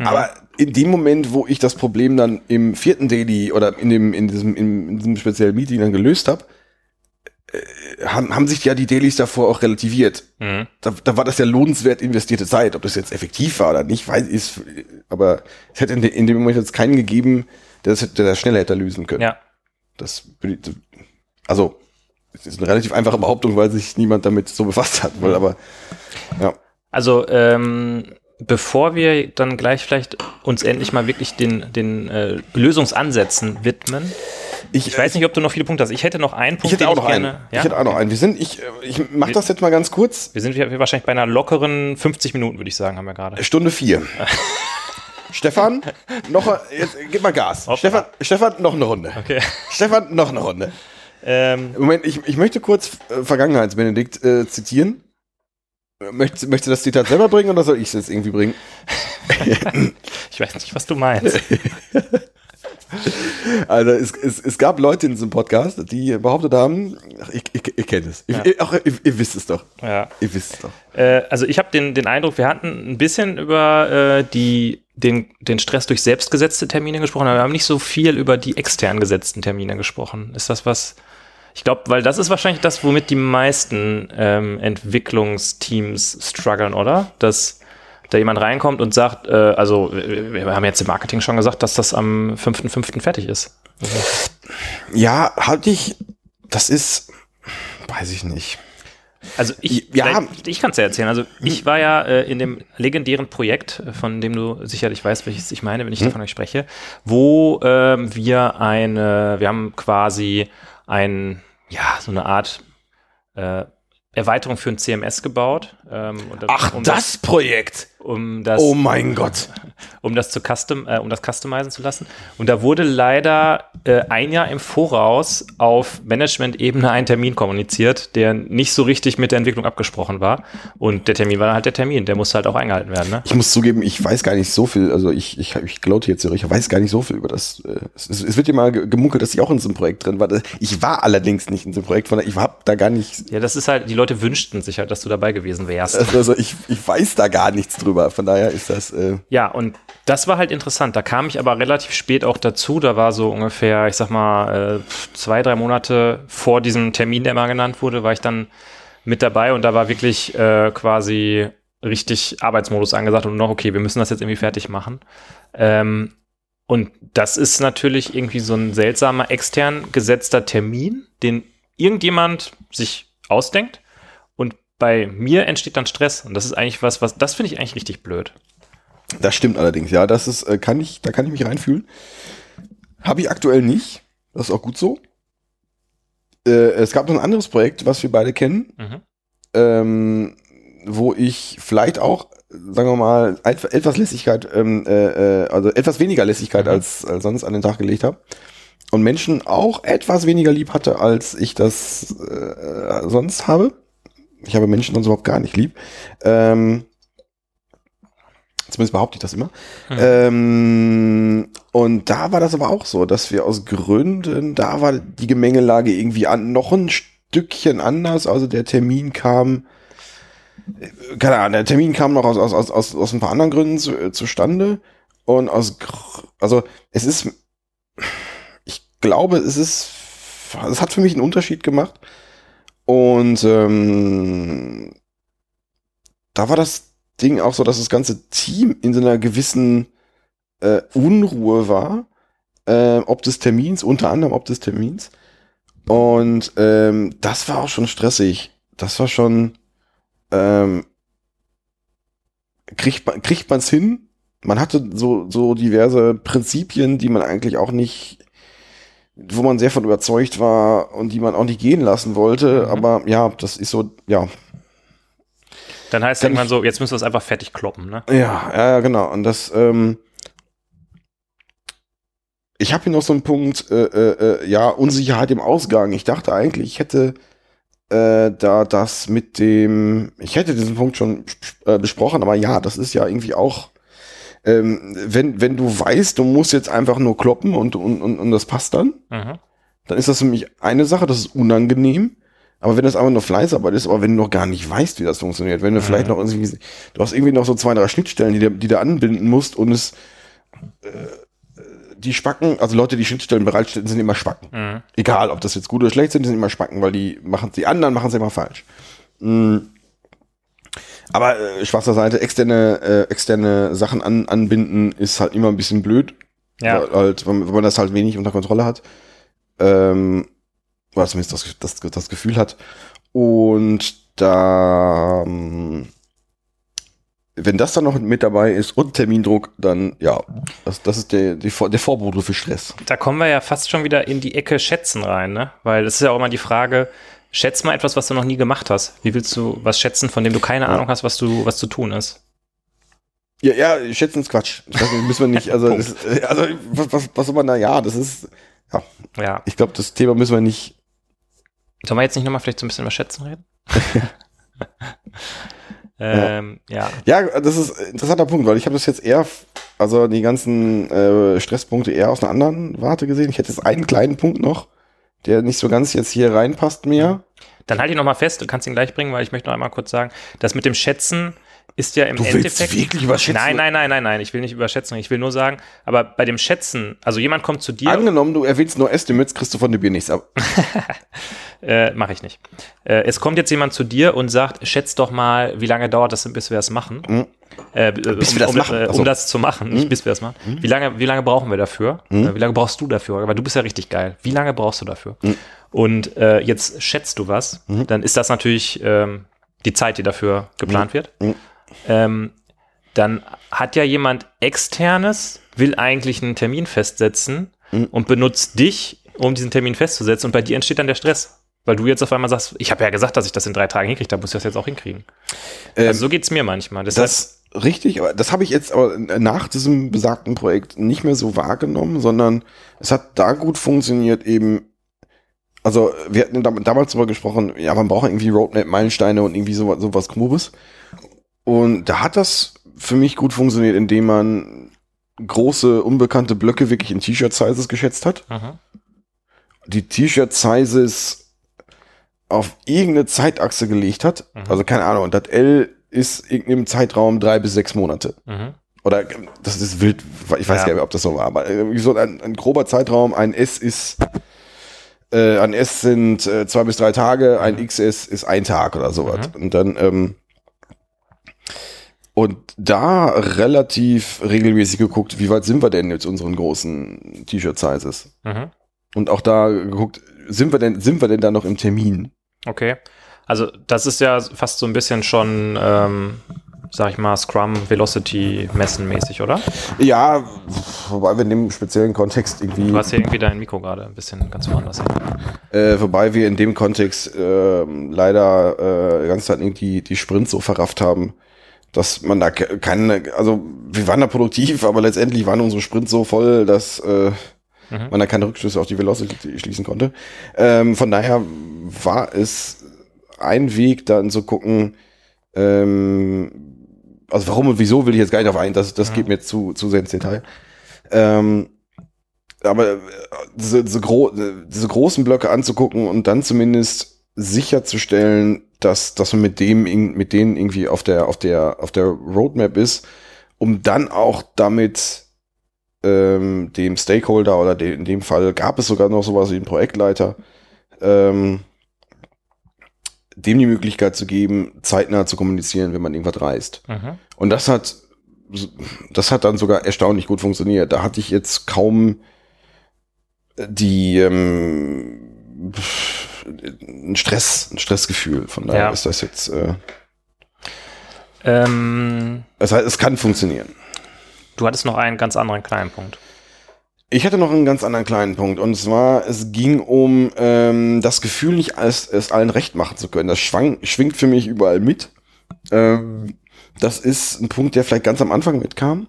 Mhm. Aber in dem Moment, wo ich das Problem dann im vierten Daily oder in dem in diesem in, in diesem speziellen Meeting dann gelöst habe, äh, haben, haben sich ja die Dailies davor auch relativiert. Mhm. Da, da war das ja lohnenswert investierte Zeit. Ob das jetzt effektiv war oder nicht, weiß ich. Aber es hätte in, in dem Moment jetzt keinen gegeben, der das, der das schneller hätte lösen können. Ja. Das, also, es ist eine relativ einfache Behauptung, weil sich niemand damit so befasst hat. Weil, aber, ja. Also, ähm, bevor wir dann gleich vielleicht uns endlich mal wirklich den, den äh, Lösungsansätzen widmen. Ich weiß nicht, ob du noch viele Punkte hast. Ich hätte noch einen Punkt, Ich hätte auch noch einen. gerne. Ich hätte auch noch einen. Wir sind, ich, äh, ich mach das jetzt mal ganz kurz. Wir sind wir wahrscheinlich bei einer lockeren 50 Minuten, würde ich sagen, haben wir gerade. Stunde vier. Stefan, noch, jetzt gib mal Gas. Stefan, Stefan, noch eine Runde. Okay. Stefan, noch eine Runde. Ähm, Moment, ich, ich möchte kurz äh, Vergangenheitsbenedikt äh, zitieren. Möchtest, möchtest du das Zitat selber bringen oder soll ich es jetzt irgendwie bringen? ich weiß nicht, was du meinst. Also es, es, es gab Leute in diesem Podcast, die behauptet haben, ich, ich, ich kenne es. Ja. ich, ihr, ihr wisst es doch. Ja. Ihr wisst es doch. Äh, also ich habe den, den Eindruck, wir hatten ein bisschen über äh, die, den, den Stress durch selbstgesetzte Termine gesprochen, aber wir haben nicht so viel über die extern gesetzten Termine gesprochen. Ist das was? Ich glaube, weil das ist wahrscheinlich das, womit die meisten ähm, Entwicklungsteams strugglen, oder? Dass da jemand reinkommt und sagt, äh, also wir haben jetzt im Marketing schon gesagt, dass das am 5.5. fertig ist. Ja, halte ich, das ist, weiß ich nicht. Also ich, Ja. ich kann es ja erzählen. Also ich war ja äh, in dem legendären Projekt, äh, von dem du sicherlich weißt, welches ich meine, wenn ich davon euch spreche, wo ähm, wir eine, wir haben quasi ein, ja, so eine Art äh, Erweiterung für ein CMS gebaut. Ähm, und Ach, um das Projekt. Um das, Oh mein Gott. um das zu custom, äh, um das customizen zu lassen. Und da wurde leider äh, ein Jahr im Voraus auf Management-Ebene ein Termin kommuniziert, der nicht so richtig mit der Entwicklung abgesprochen war. Und der Termin war halt der Termin, der musste halt auch eingehalten werden. Ne? Ich muss zugeben, ich weiß gar nicht so viel, also ich, ich, ich glote jetzt, ich weiß gar nicht so viel über das. äh, Es, es wird ja mal ge- gemunkelt, dass ich auch in diesem Projekt drin war. Ich war allerdings nicht in diesem Projekt, von ich hab da gar nicht, Ja, das ist halt, die Leute wünschten sich halt, dass du dabei gewesen wärst. also ich, ich weiß da gar nichts drüber. Von daher ist das, äh, Ja, und das war halt interessant. Da kam ich aber relativ spät auch dazu. Da war so ungefähr, ich sag mal, äh, zwei, drei Monate vor diesem Termin, der mal genannt wurde, war ich dann mit dabei und da war wirklich äh, quasi richtig Arbeitsmodus angesagt und noch, okay, wir müssen das jetzt irgendwie fertig machen. Ähm, und das ist natürlich irgendwie so ein seltsamer extern gesetzter Termin, den irgendjemand sich ausdenkt. Bei mir entsteht dann Stress. Und das ist eigentlich was, was, das finde ich eigentlich richtig blöd. das stimmt allerdings, ja. Das ist, äh, kann ich, da kann ich mich reinfühlen. Habe ich aktuell nicht. Das ist auch gut so. Äh, es gab noch ein anderes Projekt, was wir beide kennen. Mhm. ähm, wo ich vielleicht auch, sagen wir mal, et- etwas Lässigkeit, ähm, äh, äh, also etwas weniger Lässigkeit Mhm. als, als sonst an den Tag gelegt habe. Und Menschen auch etwas weniger lieb hatte, als ich das äh, sonst habe. Ich habe Menschen sonst überhaupt gar nicht lieb. Ähm, zumindest behaupte ich das immer. Mhm. Ähm, und da war das aber auch so, dass wir aus Gründen, da war die Gemengelage irgendwie an, noch ein Stückchen anders. Also der Termin kam, äh, keine Ahnung, der Termin kam noch aus, aus, aus, aus, aus ein paar anderen Gründen zu, äh, zustande. Und aus, also es ist, ich glaube, es ist, es hat für mich einen Unterschied gemacht. Und ähm, da war das Ding auch so, dass das ganze Team in so einer gewissen äh, Unruhe war, äh, ob des Termins, unter anderem ob des Termins. Und ähm, das war auch schon stressig. Das war schon, ähm, kriegt man kriegt man's hin? Man hatte so so diverse Prinzipien, die man eigentlich auch nicht, wo man sehr von überzeugt war und die man auch nicht gehen lassen wollte. Mhm. Aber ja, das ist so, ja, Dann heißt Kann irgendwann so, jetzt müssen wir es einfach fertig kloppen, ne? Ja, ja, ja, genau. Und das, ähm, ich habe hier noch so einen Punkt, äh, äh, äh, ja, Unsicherheit im Ausgang. Ich dachte eigentlich, ich hätte äh, da das mit dem, ich hätte diesen Punkt schon äh, besprochen, aber ja, das ist ja irgendwie auch, ähm, wenn, wenn du weißt, du musst jetzt einfach nur kloppen und, und, und, und das passt dann, Mhm. dann ist das für mich eine Sache, das ist unangenehm. Aber wenn das einfach nur Fleißarbeit ist, aber wenn du noch gar nicht weißt, wie das funktioniert, wenn du vielleicht noch irgendwie, du hast irgendwie noch so zwei, drei Schnittstellen, die du, die du anbinden musst und es, äh, die Spacken, also Leute, die Schnittstellen bereitstellen, sind immer Spacken. Mhm. Egal, ob das jetzt gut oder schlecht sind, die sind immer Spacken, weil die machen, die anderen machen es immer falsch. Mm. Aber äh, schwarzer Seite, externe, äh, externe Sachen an, anbinden ist halt immer ein bisschen blöd. Ja. Weil, halt, wenn, man das halt wenig unter Kontrolle hat. Ähm, oder zumindest das, das, das Gefühl hat. Und da, ähm, wenn das dann noch mit dabei ist und Termindruck, dann ja, das, das ist der, der Vorbote für Stress. Da kommen wir ja fast schon wieder in die Ecke Schätzen rein, ne? Weil es ist ja auch immer die Frage, schätz mal etwas, was du noch nie gemacht hast. Wie willst du was schätzen, von dem du keine Ja. Ahnung hast, was du, was zu tun ist? Ja, ja, schätzen ist Quatsch. Das müssen wir nicht, also, das, also was, was, was soll man da, ja, das ist, Ja. ich glaube, das Thema müssen wir nicht, Sollen wir jetzt nicht nochmal vielleicht so ein bisschen über Schätzen reden? Ähm, ja. Ja, das ist ein interessanter Punkt, weil ich habe das jetzt eher, also die ganzen äh, Stresspunkte eher aus einer anderen Warte gesehen. Ich hätte jetzt einen kleinen Punkt noch, der nicht so ganz jetzt hier reinpasst mehr. Dann halte ich noch mal fest, du kannst ihn gleich bringen, weil ich möchte noch einmal kurz sagen, das mit dem Schätzen ist ja im Du willst Endeffekt. wirklich überschätzen? Nein, nein, nein, nein, nein, ich will nicht überschätzen. Ich will nur sagen, aber bei dem Schätzen, also jemand kommt zu dir, Angenommen, du erwähnst nur Estimates, kriegst du von dem Bier nichts ab. äh, mache ich nicht. Äh, es kommt jetzt jemand zu dir und sagt, schätz doch mal, wie lange dauert das, bis wir das machen? Äh, Bis um, wir das um, machen. Äh, Ach so. um das zu machen, nicht bis wir das machen. Wie lange, wie lange brauchen wir dafür? Äh, wie lange brauchst du dafür? Weil du bist ja richtig geil. Wie lange brauchst du dafür? Und äh, jetzt schätzt du was, dann ist das natürlich ähm, die Zeit, die dafür geplant wird. Ähm, dann hat ja jemand externes, will eigentlich einen Termin festsetzen und benutzt dich, um diesen Termin festzusetzen und bei dir entsteht dann der Stress. Weil du jetzt auf einmal sagst, ich habe ja gesagt, dass ich das in drei Tagen hinkriege, da muss ich das jetzt auch hinkriegen. also so geht's mir manchmal. Deshalb, Das richtig, aber das habe ich jetzt aber nach diesem besagten Projekt nicht mehr so wahrgenommen, sondern es hat da gut funktioniert eben. Also wir hatten dam- damals darüber gesprochen, ja, man braucht irgendwie Roadmap, Meilensteine und irgendwie so, so was Grobes. Und da hat das für mich gut funktioniert, indem man große, unbekannte Blöcke wirklich in T-Shirt-Sizes geschätzt hat. Mhm. Die T-Shirt-Sizes auf irgendeine Zeitachse gelegt hat. Mhm. Also keine Ahnung, und das L ist irgendeinem Zeitraum drei bis sechs Monate. Mhm. Oder das ist wild, ich weiß Ja. gar nicht, ob das so war, aber so ein, ein grober Zeitraum, ein S ist, äh, ein S sind äh, zwei bis drei Tage, ein XS ist ein Tag oder sowas. Und dann, ähm, und da relativ regelmäßig geguckt, wie weit sind wir denn jetzt unseren großen T-Shirt-Sizes? Mhm. Und auch da geguckt, sind wir denn, sind wir denn da noch im Termin? Okay. Also das ist ja fast so ein bisschen schon, ähm, sag ich mal, Scrum Velocity messen mäßig, oder? Ja, wobei wir in dem speziellen Kontext irgendwie. Du hast hier irgendwie dein Mikro gerade ein bisschen ganz woanders. Äh, wobei wir in dem Kontext äh, leider äh, ganz Zeit irgendwie die Sprints so verrafft haben, dass man da ke- keine, also wir waren da produktiv, aber letztendlich waren unsere Sprints so voll, dass äh, Mhm. man da keine Rückschlüsse auf die Velocity schließen konnte. Ähm, von daher war es ein Weg, dann zu gucken, ähm, also warum und wieso will ich jetzt gar nicht auf ein, das, das geht mir zu, zu sehr ins Detail. Ähm, aber äh, diese, diese, gro diese großen Blöcke anzugucken und dann zumindest sicherzustellen, dass, dass man mit dem, mit denen irgendwie auf der, auf der, auf der Roadmap ist, um dann auch damit ähm, dem Stakeholder oder de in dem Fall gab es sogar noch sowas wie einen Projektleiter, ähm, dem die Möglichkeit zu geben, zeitnah zu kommunizieren, wenn man irgendwas reißt. Mhm. Und das hat, das hat dann sogar erstaunlich gut funktioniert. Da hatte ich jetzt kaum die ähm, ein Stress, ein Stressgefühl. Von daher Ja. ist das jetzt, äh, ähm, das heißt, es kann funktionieren. du hattest noch einen ganz anderen kleinen Punkt. Ich hatte noch einen ganz anderen kleinen Punkt und zwar es ging um ähm, das Gefühl, nicht alles, es allen recht machen zu können. Das schwang, schwingt für mich überall mit. Ähm, das ist ein Punkt, der vielleicht ganz am Anfang mitkam.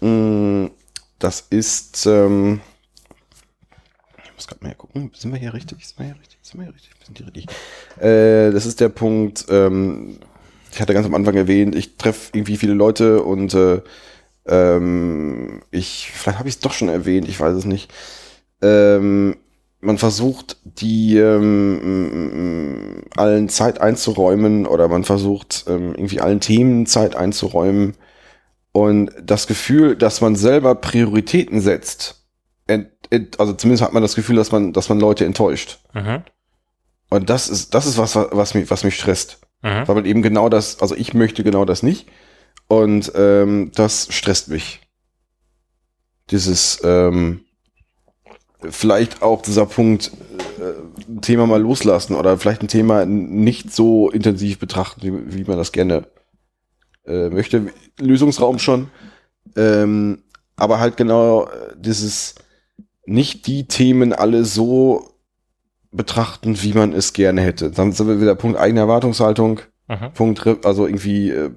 Mm, Das ist, ähm, ich muss gerade mal gucken, sind wir hier richtig? Sind wir hier richtig? Sind wir hier richtig? Sind die richtig? Äh, das ist der Punkt, ähm, ich hatte ganz am Anfang erwähnt, ich treffe irgendwie viele Leute und äh, ähm, ich, vielleicht habe ich es doch schon erwähnt, ich weiß es nicht. Ähm, man versucht, die ähm, allen Zeit einzuräumen oder man versucht, ähm, irgendwie allen Themen Zeit einzuräumen. Und das Gefühl, dass man selber Prioritäten setzt, ent, ent, also zumindest hat man das Gefühl, dass man, dass man Leute enttäuscht. Mhm. Und das ist, das ist was, was mich, was mich stresst. Mhm. Weil man eben genau das, also ich möchte genau das nicht. Und ähm, das stresst mich. Dieses, ähm, vielleicht auch dieser Punkt, äh, ein Thema mal loslassen oder vielleicht ein Thema nicht so intensiv betrachten, wie, wie man das gerne äh, möchte. Lösungsraum schon. Ähm, aber halt genau äh, dieses nicht die Themen alle so betrachten, wie man es gerne hätte. Dann sind wir wieder Punkt eigene Erwartungshaltung. Mhm. Punkt, also irgendwie äh,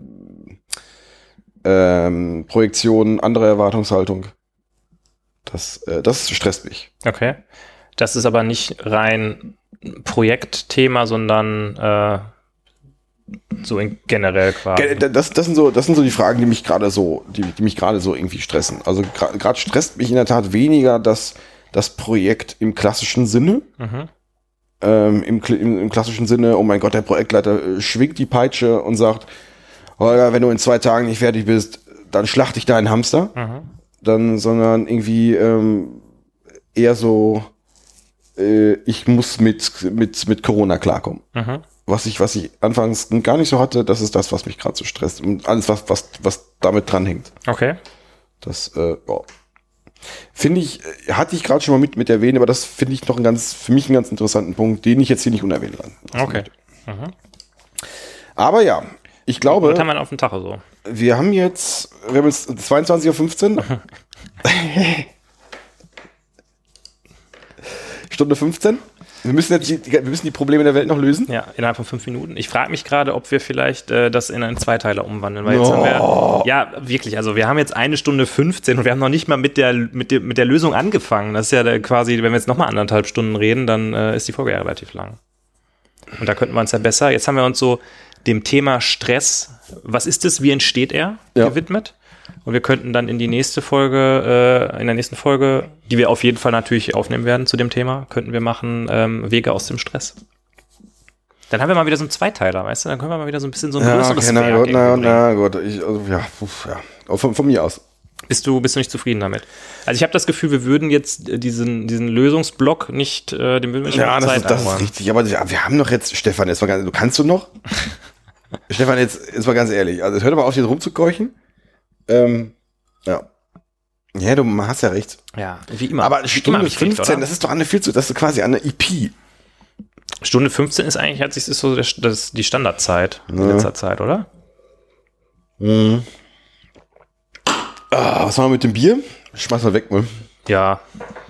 ähm, Projektion, andere Erwartungshaltung. Das, äh, das stresst mich. Okay. Das ist aber nicht rein Projektthema, sondern äh, So in generell quasi. Das, das, sind so, das sind so die Fragen, die mich gerade so, die, die mich gerade so irgendwie stressen. Also gerade stresst mich in der Tat weniger das, das Projekt im klassischen Sinne. Ähm, im, im, Im klassischen Sinne, oh mein Gott, der Projektleiter äh, schwingt die Peitsche und sagt, Holger, wenn du in zwei Tagen nicht fertig bist, dann schlachte ich deinen Hamster. Dann, sondern irgendwie ähm, eher so, äh, ich muss mit, mit, mit Corona klarkommen was ich, was ich anfangs gar nicht so hatte, das ist das, was mich gerade so stresst. Und alles, was, was, was damit dranhängt. Okay. Das, äh, ja. Finde ich, äh, hatte ich gerade schon mal mit, mit erwähnt, aber das finde ich noch einen ganz, für mich einen ganz interessanten Punkt, den ich jetzt hier nicht unerwähnt lasse. Okay. Aber ja, ich glaube, Was haben wir auf dem Tacho so? wir haben jetzt, wir haben jetzt 22.15 Uhr. Stunde 15. Wir müssen jetzt die, wir müssen die Probleme der Welt noch lösen. Ja, innerhalb von fünf Minuten. Ich frage mich gerade, ob wir vielleicht äh, das in einen Zweiteiler umwandeln. Weil jetzt Oh. haben wir, ja, wirklich, also wir haben jetzt eine Stunde 15 und wir haben noch nicht mal mit der, mit der, mit der Lösung angefangen. Das ist ja quasi, wenn wir jetzt nochmal anderthalb Stunden reden, dann äh, ist die Folge ja relativ lang. Und da könnten wir uns ja besser, jetzt haben wir uns so dem Thema Stress, was ist es, wie entsteht er, Ja. gewidmet. Und wir könnten dann in die nächste Folge, äh, in der nächsten Folge, die wir auf jeden Fall natürlich aufnehmen werden zu dem Thema, könnten wir machen ähm, Wege aus dem Stress. Dann haben wir mal wieder so einen Zweiteiler, weißt du? Dann können wir mal wieder so ein bisschen so ein Ja, größeres okay, na Werk gut, na, na gut. Ich, also, ja, uff, ja. Von, von mir aus. Bist du, bist du nicht zufrieden damit? Also ich habe das Gefühl, wir würden jetzt äh, diesen, diesen Lösungsblock nicht, äh, dem würden wir nicht Ja, das Zeit ist, das ist richtig. Aber wir haben doch jetzt, Stefan, jetzt mal ganz, du kannst du noch? Stefan, jetzt, jetzt mal ganz ehrlich. Also, hör doch mal auf, hier rumzukeuchen. Ähm, ja. Ja, du hast ja recht. Ja, wie immer. Aber immer Stunde recht, 15, oder? das ist doch eine viel zu, das ist quasi eine EP. Stunde 15 ist eigentlich, hat sich ist so das, das, die Standardzeit in letzter Zeit, oder? Ah, was machen wir mit dem Bier? Schmeiß mal weg, ne? Ja,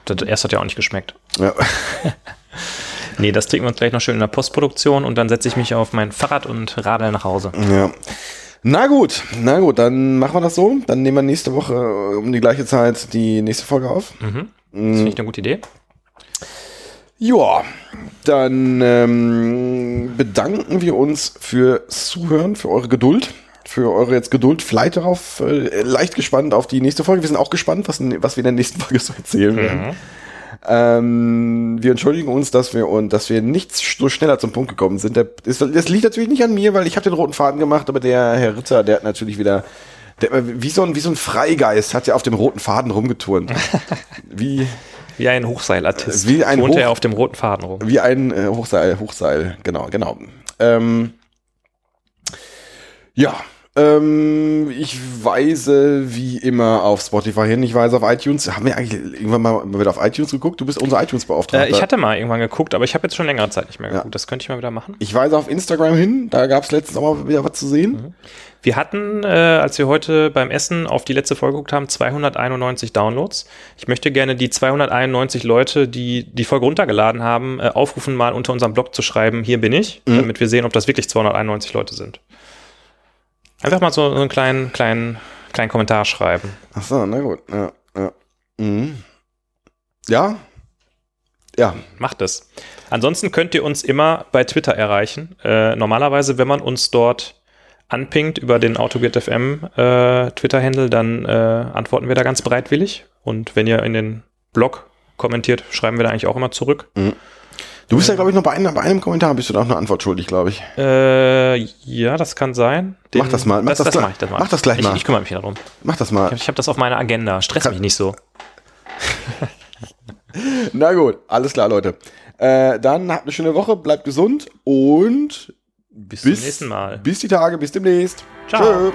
das erst hat ja auch nicht geschmeckt. Ja. Nee, das trinken wir uns gleich noch schön in der Postproduktion und dann setze ich mich auf mein Fahrrad und radel nach Hause. ja. Na gut, na gut, dann machen wir das so. Dann nehmen wir nächste Woche äh, um die gleiche Zeit die nächste Folge auf. Das finde ich eine gute Idee. Ja, dann ähm, bedanken wir uns fürs Zuhören, für eure Geduld, für eure jetzt Geduld, vielleicht darauf, äh, leicht gespannt auf die nächste Folge. Wir sind auch gespannt, was, was wir in der nächsten Folge so erzählen werden. Ähm, wir entschuldigen uns, dass wir und dass wir nicht so schneller zum Punkt gekommen sind. Der, ist, das liegt natürlich nicht an mir, weil ich habe den roten Faden gemacht, aber der Herr Ritter, der hat natürlich wieder der, wie, so ein, wie so ein Freigeist hat ja auf dem roten Faden rumgeturnt. wie, Wie ein Hochseilartist. Wie ein Wohnt Hoch- er auf dem roten Faden rum. wie ein äh, Hochseil, Hochseil, genau, genau. Ähm, ja, ähm, ich weise wie immer auf Spotify hin, ich weise auf iTunes. Haben wir eigentlich irgendwann mal wieder auf iTunes geguckt? Du bist unser iTunes-Beauftragter. Äh, ich hatte mal irgendwann geguckt, aber ich habe jetzt schon längere Zeit nicht mehr Ja. geguckt. Das könnte ich mal wieder machen. ich weise auf Instagram hin, da gab es letztens auch mal wieder was zu sehen. Wir hatten, äh, als wir heute beim Essen auf die letzte Folge geguckt haben, 291 Downloads. Ich möchte gerne die 291 Leute, die die Folge runtergeladen haben, äh, aufrufen, mal unter unserem Blog zu schreiben, hier bin ich, damit wir sehen, ob das wirklich 291 Leute sind. Einfach mal so, so einen kleinen, kleinen, kleinen Kommentar schreiben. Ach so, na gut, ja, ja. Mhm. Ja, ja, Macht es. Ansonsten könnt ihr uns immer bei Twitter erreichen. Äh, normalerweise, wenn man uns dort anpingt über den AutoGetFM äh, Twitter-Handle, dann äh, antworten wir da ganz bereitwillig. Und wenn ihr in den Blog kommentiert, schreiben wir da eigentlich auch immer zurück. Du bist ja, glaube ich, noch bei einem, bei einem Kommentar bist du da auch eine Antwort schuldig, glaube ich. Äh, ja, das kann sein. Den- Mach das mal, mach das, das das gleich- mach ich dann mal. mach das gleich ich, mal. Ich kümmere mich darum. Mach das mal. Ich habe das auf meiner Agenda. Stress mich nicht so. Na gut, alles klar, Leute. Äh, dann habt eine schöne Woche, bleibt gesund und Bis, bis zum nächsten Mal. Bis die Tage, bis demnächst. Ciao. Tschö.